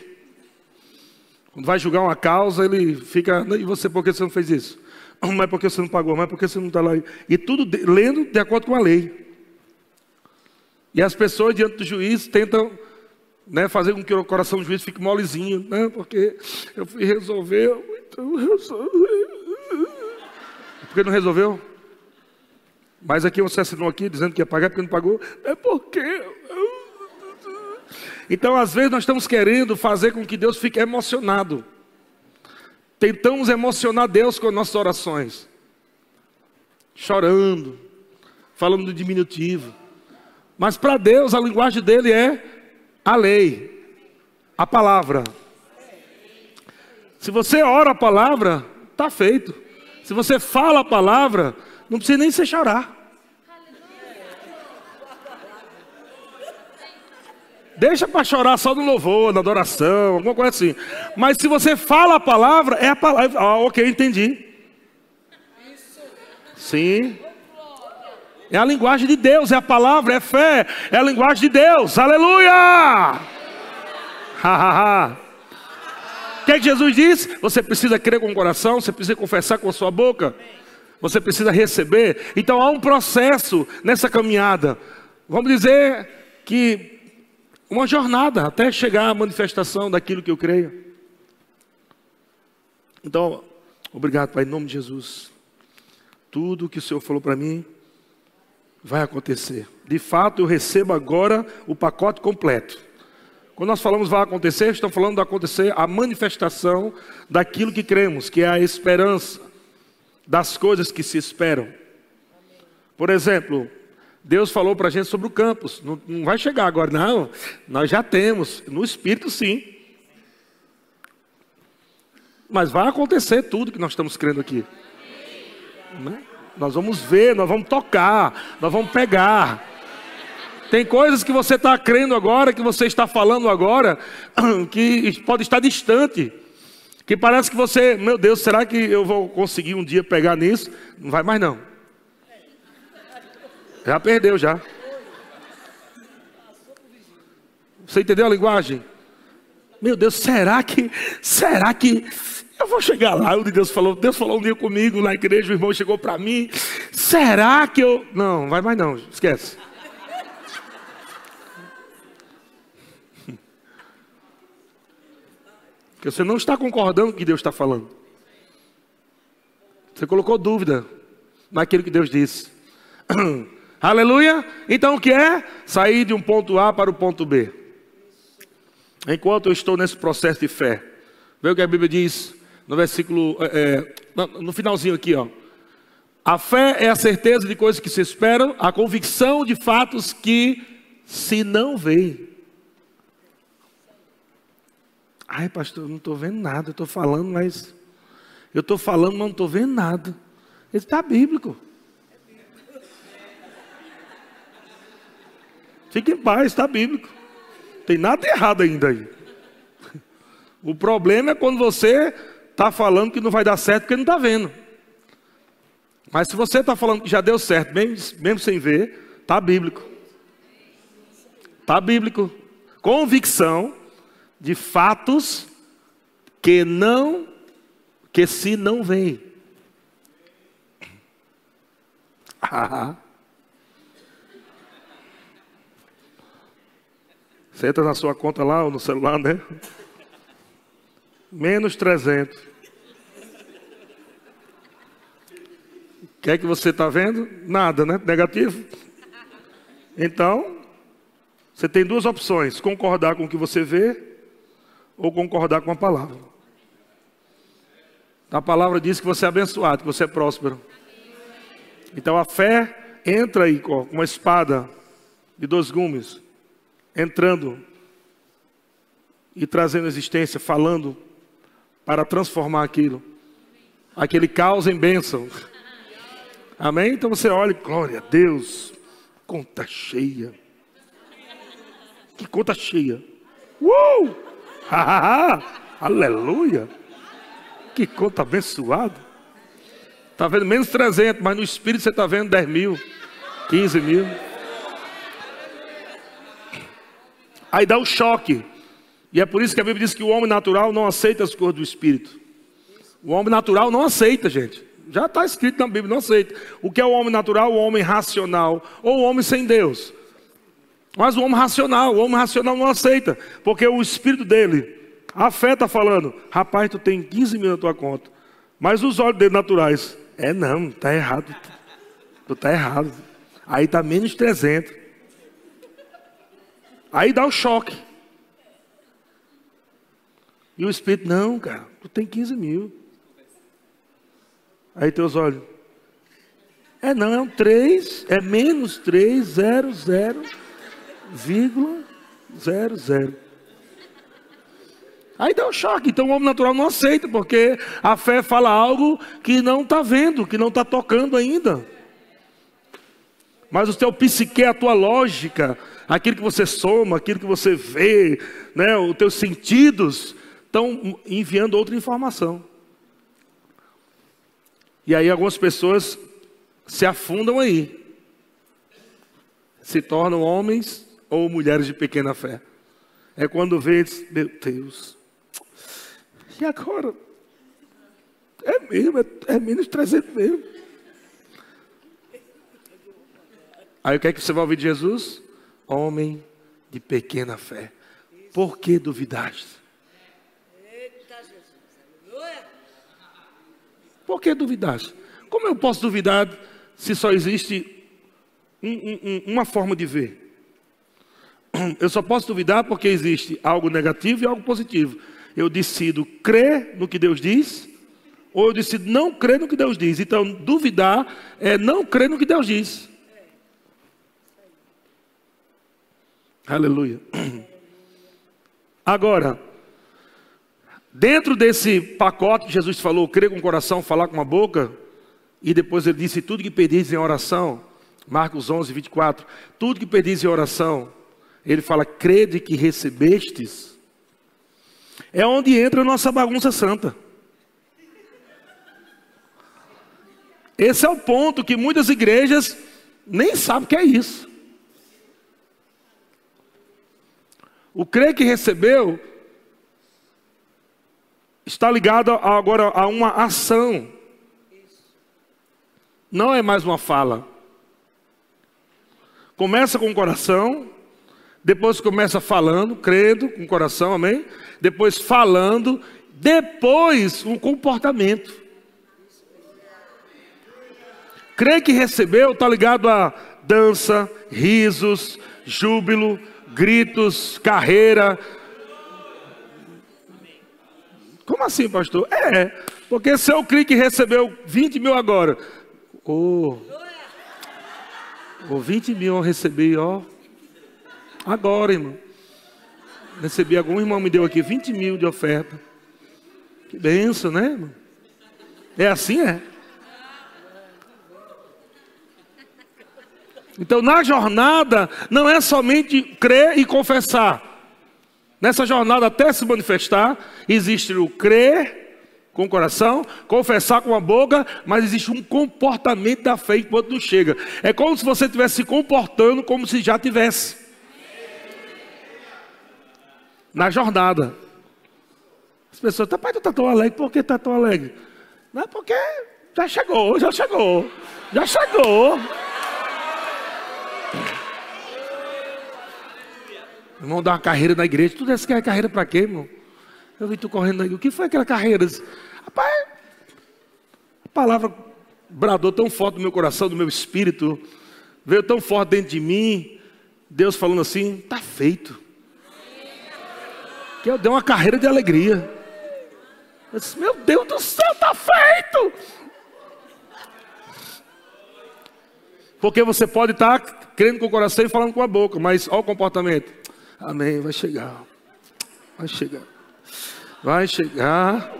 Quando vai julgar uma causa, ele fica, e você por que você não fez isso? Mas por que você não pagou? Mas por que você não está lá? E tudo de, lendo de acordo com a lei. E as pessoas diante do juiz tentam né, fazer com que o coração do juiz fique molezinho, né, porque eu fui resolver, então resolver. Por que não resolveu? Mas aqui você assinou aqui dizendo que ia pagar, porque não pagou. É porque. Então, às vezes, nós estamos querendo fazer com que Deus fique emocionado. Tentamos emocionar Deus com nossas orações. Chorando, falando do diminutivo. Mas para Deus, a linguagem dele é a lei, a palavra. Se você ora a palavra, está feito. Se você fala a palavra, não precisa nem se chorar. Deixa para chorar só no louvor, na adoração, alguma coisa assim. Mas se você fala a palavra, é a palavra. Ah, ok, entendi. Sim. É a linguagem de Deus, é a palavra, é fé, é a linguagem de Deus. Aleluia! o que, é que Jesus diz? Você precisa crer com o coração, você precisa confessar com a sua boca, você precisa receber. Então há um processo nessa caminhada. Vamos dizer que uma jornada até chegar à manifestação daquilo que eu creio. Então, obrigado, Pai, em nome de Jesus. Tudo que o Senhor falou para mim vai acontecer. De fato, eu recebo agora o pacote completo. Quando nós falamos vai acontecer, estamos falando de acontecer a manifestação daquilo que cremos, que é a esperança das coisas que se esperam. Por exemplo, Deus falou para a gente sobre o campus. Não, não vai chegar agora, não. Nós já temos. No Espírito, sim. Mas vai acontecer tudo que nós estamos crendo aqui. Nós vamos ver, nós vamos tocar, nós vamos pegar. Tem coisas que você está crendo agora, que você está falando agora, <clears throat> que pode estar distante. Que parece que você, meu Deus, será que eu vou conseguir um dia pegar nisso? Não vai mais não. Já perdeu já. Você entendeu a linguagem? Meu Deus, será que, será que eu vou chegar lá, o Deus falou, Deus falou um dia comigo na igreja, o irmão chegou para mim. Será que eu. Não, vai mais não, esquece. Porque você não está concordando com o que Deus está falando. Você colocou dúvida naquilo que Deus disse. <clears throat> Aleluia? Então o que é? Sair de um ponto A para o ponto B. Enquanto eu estou nesse processo de fé. Vê o que a Bíblia diz no versículo, é, é no finalzinho aqui, ó. A fé é a certeza de coisas que se esperam, a convicção de fatos que se não veem. Ai, pastor, eu não estou vendo nada, eu estou falando, mas. Eu estou falando, mas não estou vendo nada. Ele está bíblico. Fique em paz, está bíblico. Tem nada errado ainda aí. <laughs> O problema é quando você está falando que não vai dar certo porque não está vendo. Mas se você está falando que já deu certo, mesmo, mesmo sem ver, está bíblico. Está bíblico. Convicção de fatos que não, que se não vem. <laughs> Você entra na sua conta lá ou no celular, né? Menos 300. O que é que você está vendo? Nada, né? Negativo. Então, você tem duas opções: concordar com o que você vê ou concordar com a palavra. A palavra diz que você é abençoado, que você é próspero. Então a fé entra aí com uma espada de dois gumes, entrando e trazendo existência, falando para transformar aquilo. Aquele caos em bênção. Amém? Então você olha, glória a Deus, conta cheia. Que conta cheia. Uh! Aleluia! Que conta abençoada. Está vendo menos 300, mas no espírito você está vendo 10 mil, 15 mil. Aí dá o choque. E é por isso que a Bíblia diz que o homem natural não aceita as coisas do Espírito. O homem natural não aceita, gente. Já está escrito na Bíblia, não aceita. O que é o homem natural? O homem racional. Ou o homem sem Deus. Mas o homem racional, o homem racional não aceita. Porque o espírito dele, a fé está falando, rapaz, tu tem 15 mil na tua conta. Mas os olhos dele naturais, é não, está errado. Tu está errado. Aí está menos 300. Aí dá o choque. E o Espírito, não, cara, tu tem 15 mil. Aí teus olhos. É não, é um 3, é menos 3, 0, 0, vírgula, 0, 0. Aí dá um choque. Então o homem natural não aceita, porque a fé fala algo que não está vendo, que não está tocando ainda. Mas o teu psique, a tua lógica, aquilo que você soma, aquilo que você vê, né, os teus sentidos, estão enviando outra informação. E aí algumas pessoas se afundam aí. Se tornam homens ou mulheres de pequena fé. É quando vê, meu Deus. E agora? É mesmo, é, é menos 300 mesmo. Aí o que é que você vai ouvir de Jesus? Homem de pequena fé. Por que duvidaste? Por que duvidaste? Como eu posso duvidar se só existe um, um, uma forma de ver? <clears throat> Eu só posso duvidar porque existe algo negativo e algo positivo. Eu decido crer no que Deus diz, ou eu decido não crer no que Deus diz. Então, duvidar é não crer no que Deus diz. Aleluia. <clears throat> Agora, dentro desse pacote Jesus falou, crer com o coração, falar com a boca, e depois ele disse: tudo que pedis em oração, Marcos 11, 24, tudo que pedis em oração, ele fala: crede que recebestes, é onde entra a nossa bagunça santa. Esse é o ponto que muitas igrejas nem sabem o que é isso. O crer que recebeu está ligado agora a uma ação. Não é mais uma fala. Começa com o coração, depois começa falando, crendo com o coração, amém? Depois falando, depois um comportamento. Crer que recebeu está ligado a dança, risos, júbilo, gritos, carreira. Como assim, pastor? É, porque se eu clique recebeu 20 mil agora, oh, oh 20 mil eu recebi, ó, agora, irmão. Recebi, algum irmão me deu aqui 20 mil de oferta. Que benção, né, irmão? É assim, é? Então, na jornada, não é somente crer e confessar. Nessa jornada, até se manifestar, existe o crer com o coração, confessar com a boca, mas existe um comportamento da fé enquanto não chega. É como se você estivesse se comportando como se já tivesse. Na jornada. As pessoas, pai, tu está tão alegre, por que está tão alegre? Não é porque já chegou, já chegou, já chegou. Irmão, dar uma carreira na igreja. Tu desse que é carreira para quê, irmão? Eu vi tu correndo na igreja. O que foi aquela carreira? Rapaz, a palavra bradou tão forte no meu coração, no meu espírito, veio tão forte dentro de mim. Deus falando assim: está feito. Que eu dei uma carreira de alegria. Eu disse: Meu Deus do céu, está feito. Porque você pode estar crendo com o coração e falando com a boca, mas olha o comportamento. Amém, vai chegar. Vai chegar. Vai chegar.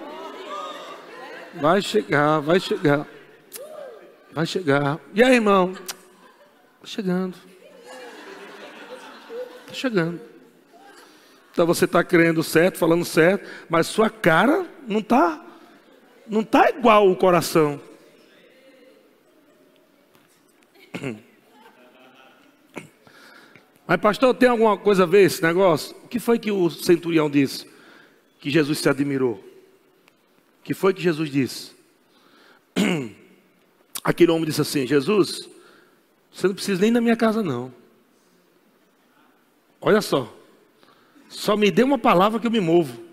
Vai chegar, vai chegar. Vai chegar. E aí, irmão? Tá chegando. Tá chegando. Então você está crendo certo, falando certo, mas sua cara não está não tá igual o coração. Mas, pastor, tem alguma coisa a ver esse negócio? O que foi que o centurião disse? Que Jesus se admirou. O que foi que Jesus disse? <clears throat> Aquele homem disse assim: Jesus, você não precisa nem da minha casa, não. Olha só. Só me dê uma palavra que eu me movo.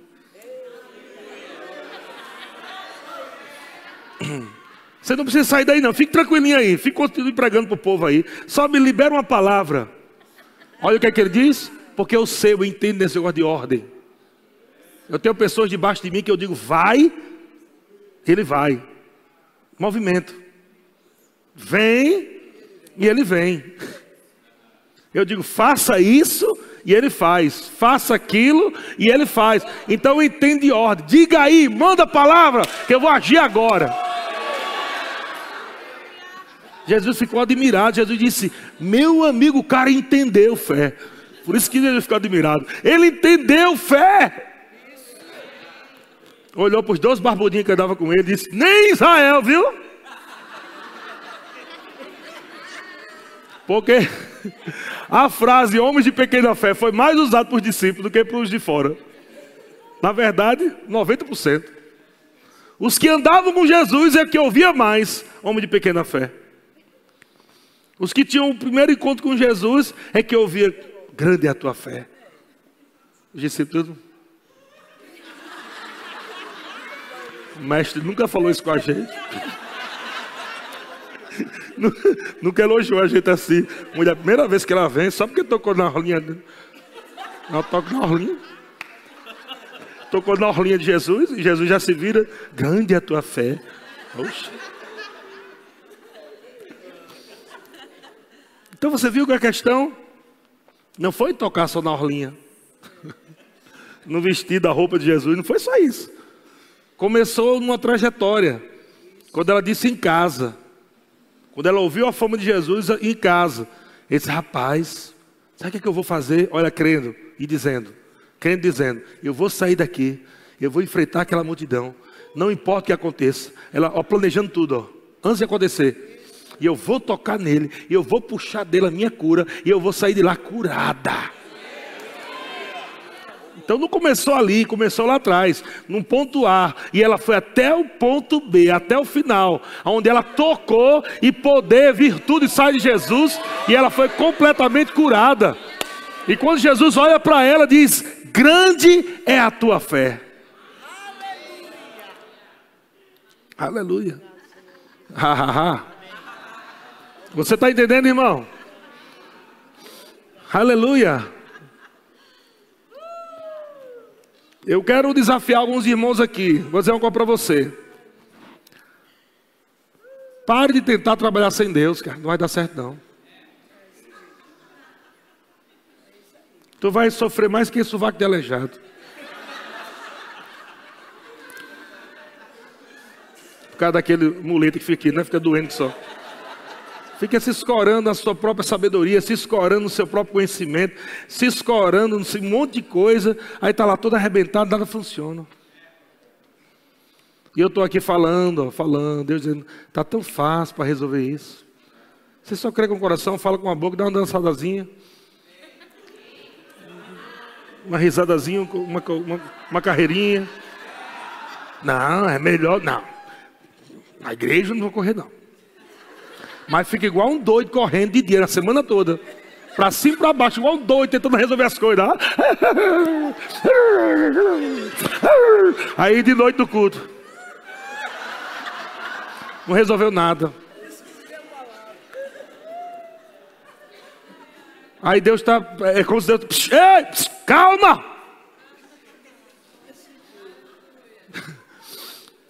<clears throat> Você não precisa sair daí, não. Fique tranquilinho aí. Fique continue pregando para o povo aí. Só me libera uma palavra. Olha o que é que ele diz. Porque eu sei, eu entendo nesse negócio de ordem. Eu tenho pessoas debaixo de mim que eu digo, vai, ele vai. Movimento. Vem, e ele vem. Eu digo, faça isso, e ele faz. Faça aquilo, e ele faz. Então entende ordem. Diga aí, manda a palavra, que eu vou agir agora. Jesus ficou admirado. Jesus disse: Meu amigo, o cara entendeu fé. Por isso que ele ficou admirado. Ele entendeu fé. Olhou para os dois barbudinhos que andavam com ele e disse: Nem Israel, viu? Porque <laughs> a frase homens de pequena fé foi mais usada por discípulos do que para os de fora. Na verdade, 90%. Os que andavam com Jesus é que ouvia mais homem de pequena fé. Os que tinham o primeiro encontro com Jesus é que ouvia grande é a tua fé. Disse tudo. O mestre nunca falou isso com a gente. Nunca elogiou a gente assim. Mulher, primeira vez que ela vem, só porque tocou na orlinha. Ela toca na orlinha. Tocou na orlinha de Jesus e Jesus já se vira. Grande é a tua fé. Oxe. Então você viu que a questão não foi tocar só na orlinha. <laughs> No vestido, a roupa de Jesus, não foi só isso. Começou numa trajetória. Quando ela disse em casa. Quando ela ouviu a fama de Jesus em casa. Ele disse, rapaz, sabe o que, é que eu vou fazer? Olha, crendo e dizendo. Crendo dizendo, eu vou sair daqui. Eu vou enfrentar aquela multidão. Não importa o que aconteça. Ela ó, planejando tudo, ó, antes de acontecer. E eu vou tocar nele, e eu vou puxar dele a minha cura, e eu vou sair de lá curada. Então não começou ali, começou lá atrás, num ponto A, e ela foi até o ponto B, até o final, onde ela tocou e poder, virtude sai de Jesus, e ela foi completamente curada. E quando Jesus olha para ela, diz: Grande é a tua fé. Aleluia. Aleluia. Você está entendendo, irmão? Aleluia. Eu quero desafiar alguns irmãos aqui. Vou dizer uma coisa para você. Pare de tentar trabalhar sem Deus, cara. Não vai dar certo, não. Tu vai sofrer mais que sovaco de aleijado. Por causa daquele muleta que fica aqui, né? Fica doente só. Fica se escorando na sua própria sabedoria, se escorando no seu próprio conhecimento, se escorando num monte de coisa, aí está lá todo arrebentado, nada funciona. E eu estou aqui falando, falando, Deus dizendo, está tão fácil para resolver isso. Você só crê com o coração, fala com a boca, dá uma dançadazinha. Uma risadazinha, uma, uma, uma carreirinha. Não, é melhor, não. Na igreja eu não vou correr, não. Mas fica igual um doido correndo de dia, na semana toda. Pra cima e pra baixo, igual um doido, tentando resolver as coisas. Aí de noite no culto. Não resolveu nada. Aí Deus está. É como se Deus. Ei, calma!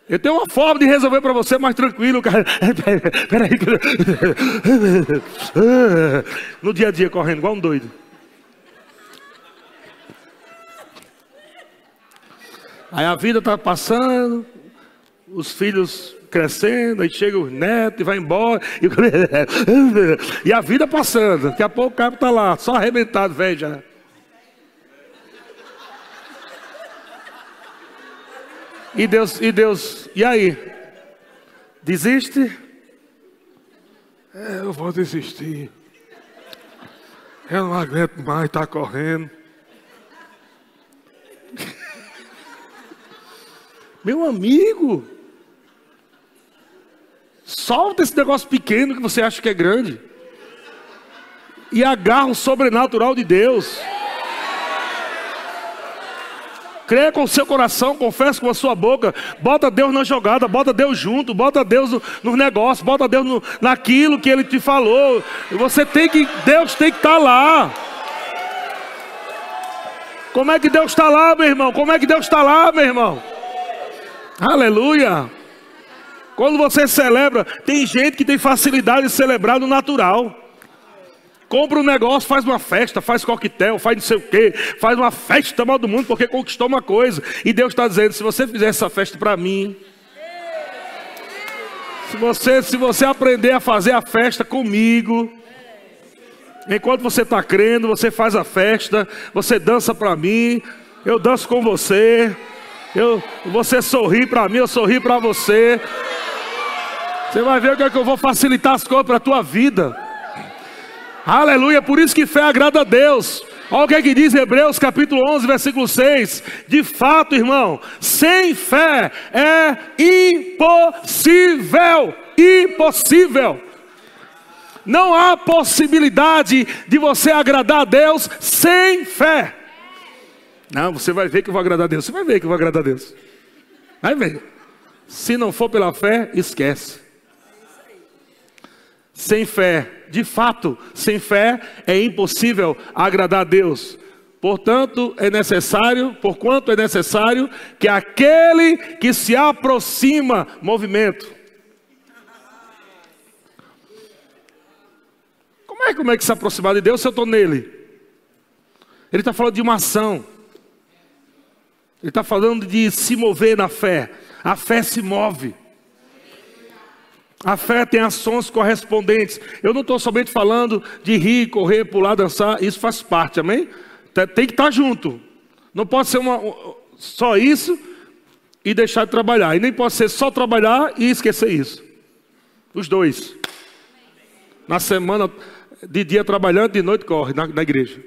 Eu tenho uma forma de resolver para você mais tranquilo, cara. <laughs> Peraí. No dia a dia correndo, igual um doido. Aí a vida está passando, os filhos crescendo, aí chega os netos e vai embora. <laughs> E, a vida passando. Daqui a pouco o cabo está lá, só arrebentado, velho já. E Deus, e Deus, e aí? Desiste? É, eu vou desistir. Eu não aguento mais estar tá correndo. <laughs> Meu amigo, solta esse negócio pequeno que você acha que é grande. E agarra o sobrenatural de Deus. Creia com o seu coração, confessa com a sua boca, bota Deus na jogada, bota Deus junto, bota Deus no, nos negócios, bota Deus no, naquilo que Ele te falou. Você tem que, Deus tem que estar tá lá. Como é que Deus está lá, meu irmão? Como é que Deus está lá, meu irmão? Aleluia. Quando você celebra, tem gente que tem facilidade de celebrar no natural compra um negócio, faz uma festa, faz coquetel, faz não sei o quê, faz uma festa mal do mundo porque conquistou uma coisa. E Deus está dizendo: se você fizer essa festa para mim, se você, se você aprender a fazer a festa comigo, enquanto você está crendo, você faz a festa, você dança para mim, eu danço com você, eu, você sorri para mim, eu sorri para você. Você vai ver o que, é que eu vou facilitar as coisas para a tua vida. Aleluia, por isso que fé agrada a Deus. Olha o que, é que diz Hebreus capítulo 11, versículo 6. De fato, irmão, sem fé é impossível, impossível. Não há possibilidade de você agradar a Deus sem fé. Não, você vai ver que eu vou agradar a Deus. Você vai ver que eu vou agradar a Deus. Vai ver. Se não for pela fé, esquece. Sem fé, de fato, sem fé é impossível agradar a Deus. Portanto, é necessário, porquanto é necessário que aquele que se aproxima, movimento. Como é, como é que se aproximar de Deus se eu estou nele? Ele está falando de uma ação. Ele está falando de se mover na fé. A fé se move. A fé tem ações correspondentes. Eu não estou somente falando de rir, correr, pular, dançar. Isso faz parte, amém? Tem que estar junto. Não pode ser uma, só isso e deixar de trabalhar. E nem pode ser só trabalhar e esquecer isso. Os dois. Na semana, de dia trabalhando, de noite corre na, na igreja.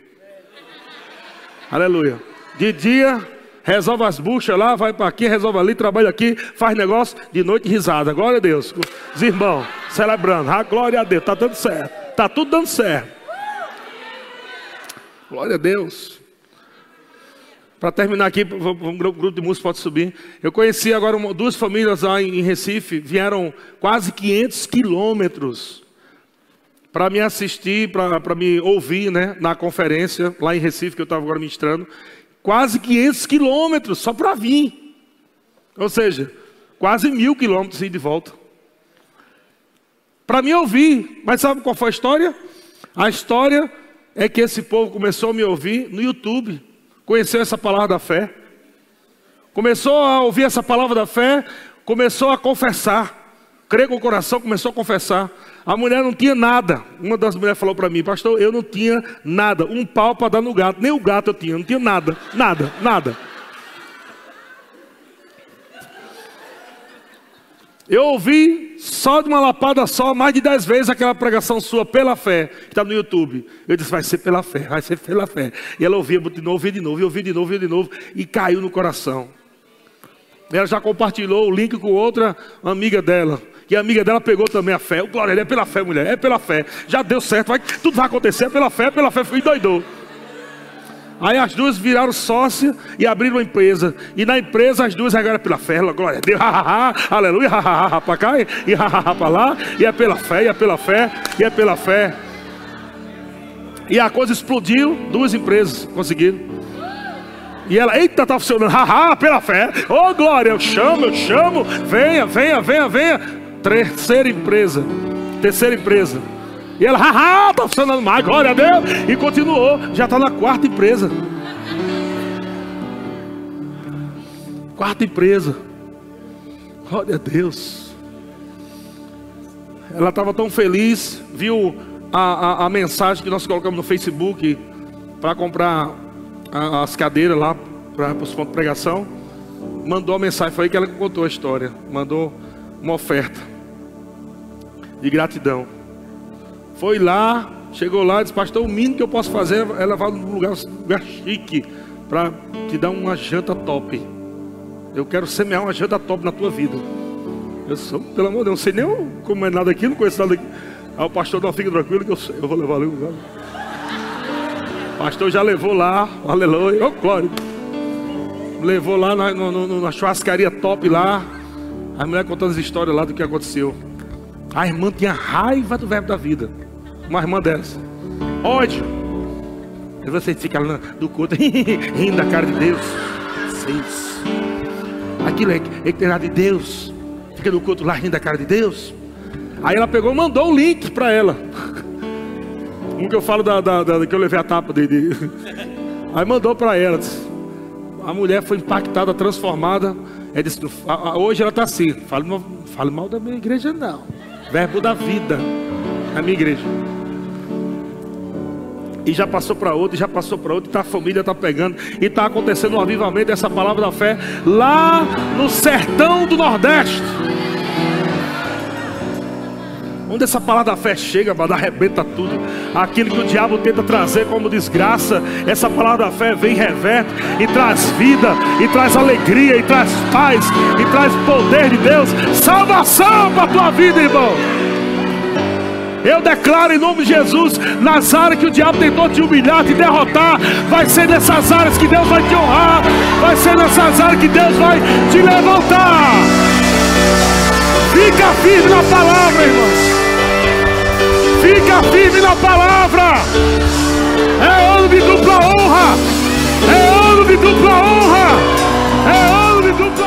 Aleluia. De dia resolve as buchas lá, vai para aqui, resolve ali, trabalha aqui, faz negócio, de noite risada. Glória a Deus. Os irmãos celebrando. Ah, glória a Deus, está dando certo. Está tudo dando certo. Glória a Deus. Para terminar aqui, um grupo de músicos pode subir. Eu conheci agora uma, duas famílias lá em Recife, vieram quase 500 quilômetros para me assistir, para me ouvir né, na conferência lá em Recife, que eu estava agora ministrando. Quase 500 quilômetros só para vir. Ou seja, quase mil quilômetros e de volta. Para me ouvir. Mas sabe qual foi a história? A história é que esse povo começou a me ouvir no YouTube. Conheceu essa palavra da fé. Começou a ouvir essa palavra da fé. Começou a confessar. Crê com o coração, começou a confessar. A mulher não tinha nada. Uma das mulheres falou para mim, pastor, eu não tinha nada. Um pau para dar no gato. Nem o gato eu tinha, não tinha nada. Nada, nada. Eu ouvi só de uma lapada só, mais de dez vezes aquela pregação sua pela fé, que está no YouTube. Eu disse, vai ser pela fé, vai ser pela fé. E ela ouvia de novo, ouvia de novo, ouvia de novo, ouvia de novo, e caiu no coração. Ela já compartilhou o link com outra amiga dela. E a amiga dela pegou também a fé. O glória, é pela fé, mulher, é pela fé. Já deu certo, vai, tudo vai acontecer, é pela fé, é pela fé. Fui doidou. Aí as duas viraram sócia e abriram uma empresa. E na empresa as duas é pela fé, glória a Deus, <laughs> ha, ha, aleluia, ha, para cá e ha, para lá. E é pela fé, e é pela fé, e é pela fé. E a coisa explodiu, duas empresas conseguiram. E ela, eita, está funcionando, haha, pela fé. Oh, glória, eu chamo, eu chamo. Venha, venha, venha, venha. Terceira empresa. Terceira empresa. E ela, haha, está funcionando mais, glória a Deus. E continuou, já está na quarta empresa. Quarta empresa. Glória a Deus. Ela estava tão feliz, viu a, a, a, mensagem que nós colocamos no Facebook para comprar a, as cadeiras lá para os pontos de pregação. Mandou a mensagem, foi aí que ela contou a história. Mandou uma oferta de gratidão. Foi lá, chegou lá disse, pastor, o mínimo que eu posso fazer é levar num lugar, lugar chique para te dar uma janta top. Eu quero semear uma janta top na tua vida. Eu sou, pelo amor de Deus, não sei nem como é nada aqui, não conheço nada aqui. Aí o pastor não fica tranquilo que eu, sei, eu vou levar ali um lugar. Pastor já levou lá, aleluia, oh, glória. Levou lá na, na, na churrascaria top lá. A mulher contando as histórias lá do que aconteceu. A irmã tinha raiva do verbo da vida. Uma irmã dessa. Ódio. E você fica lá do culto, <laughs> rindo da cara de Deus. Seis. Aquilo é, é que tem nada de Deus. Fica no culto lá rindo da cara de Deus. Aí ela pegou e mandou o link para ela. <laughs> Um que eu falo da, da, da, que eu levei a tapa dele. <laughs> Aí mandou para ela. A mulher foi impactada, transformada. Disse, hoje ela está assim. Fale, fale mal da minha igreja, não. Verbo da vida na minha igreja. E já passou para outro, já passou para outro, e tá, a família está pegando, e está acontecendo um avivamento dessa palavra da fé lá no sertão do Nordeste. Onde essa palavra da fé chega, mas arrebenta tudo. Aquilo que o diabo tenta trazer como desgraça, essa palavra da fé vem reverte e traz vida, e traz alegria, e traz paz, e traz poder de Deus, salvação para a tua vida, irmão. Eu declaro em nome de Jesus, nas áreas que o diabo tentou te humilhar, te derrotar, vai ser nessas áreas que Deus vai te honrar, vai ser nessas áreas que Deus vai te levantar. Fica firme na palavra, irmãos. Fica firme na palavra. É ano de dupla honra. É ano de dupla honra. É ano de dupla.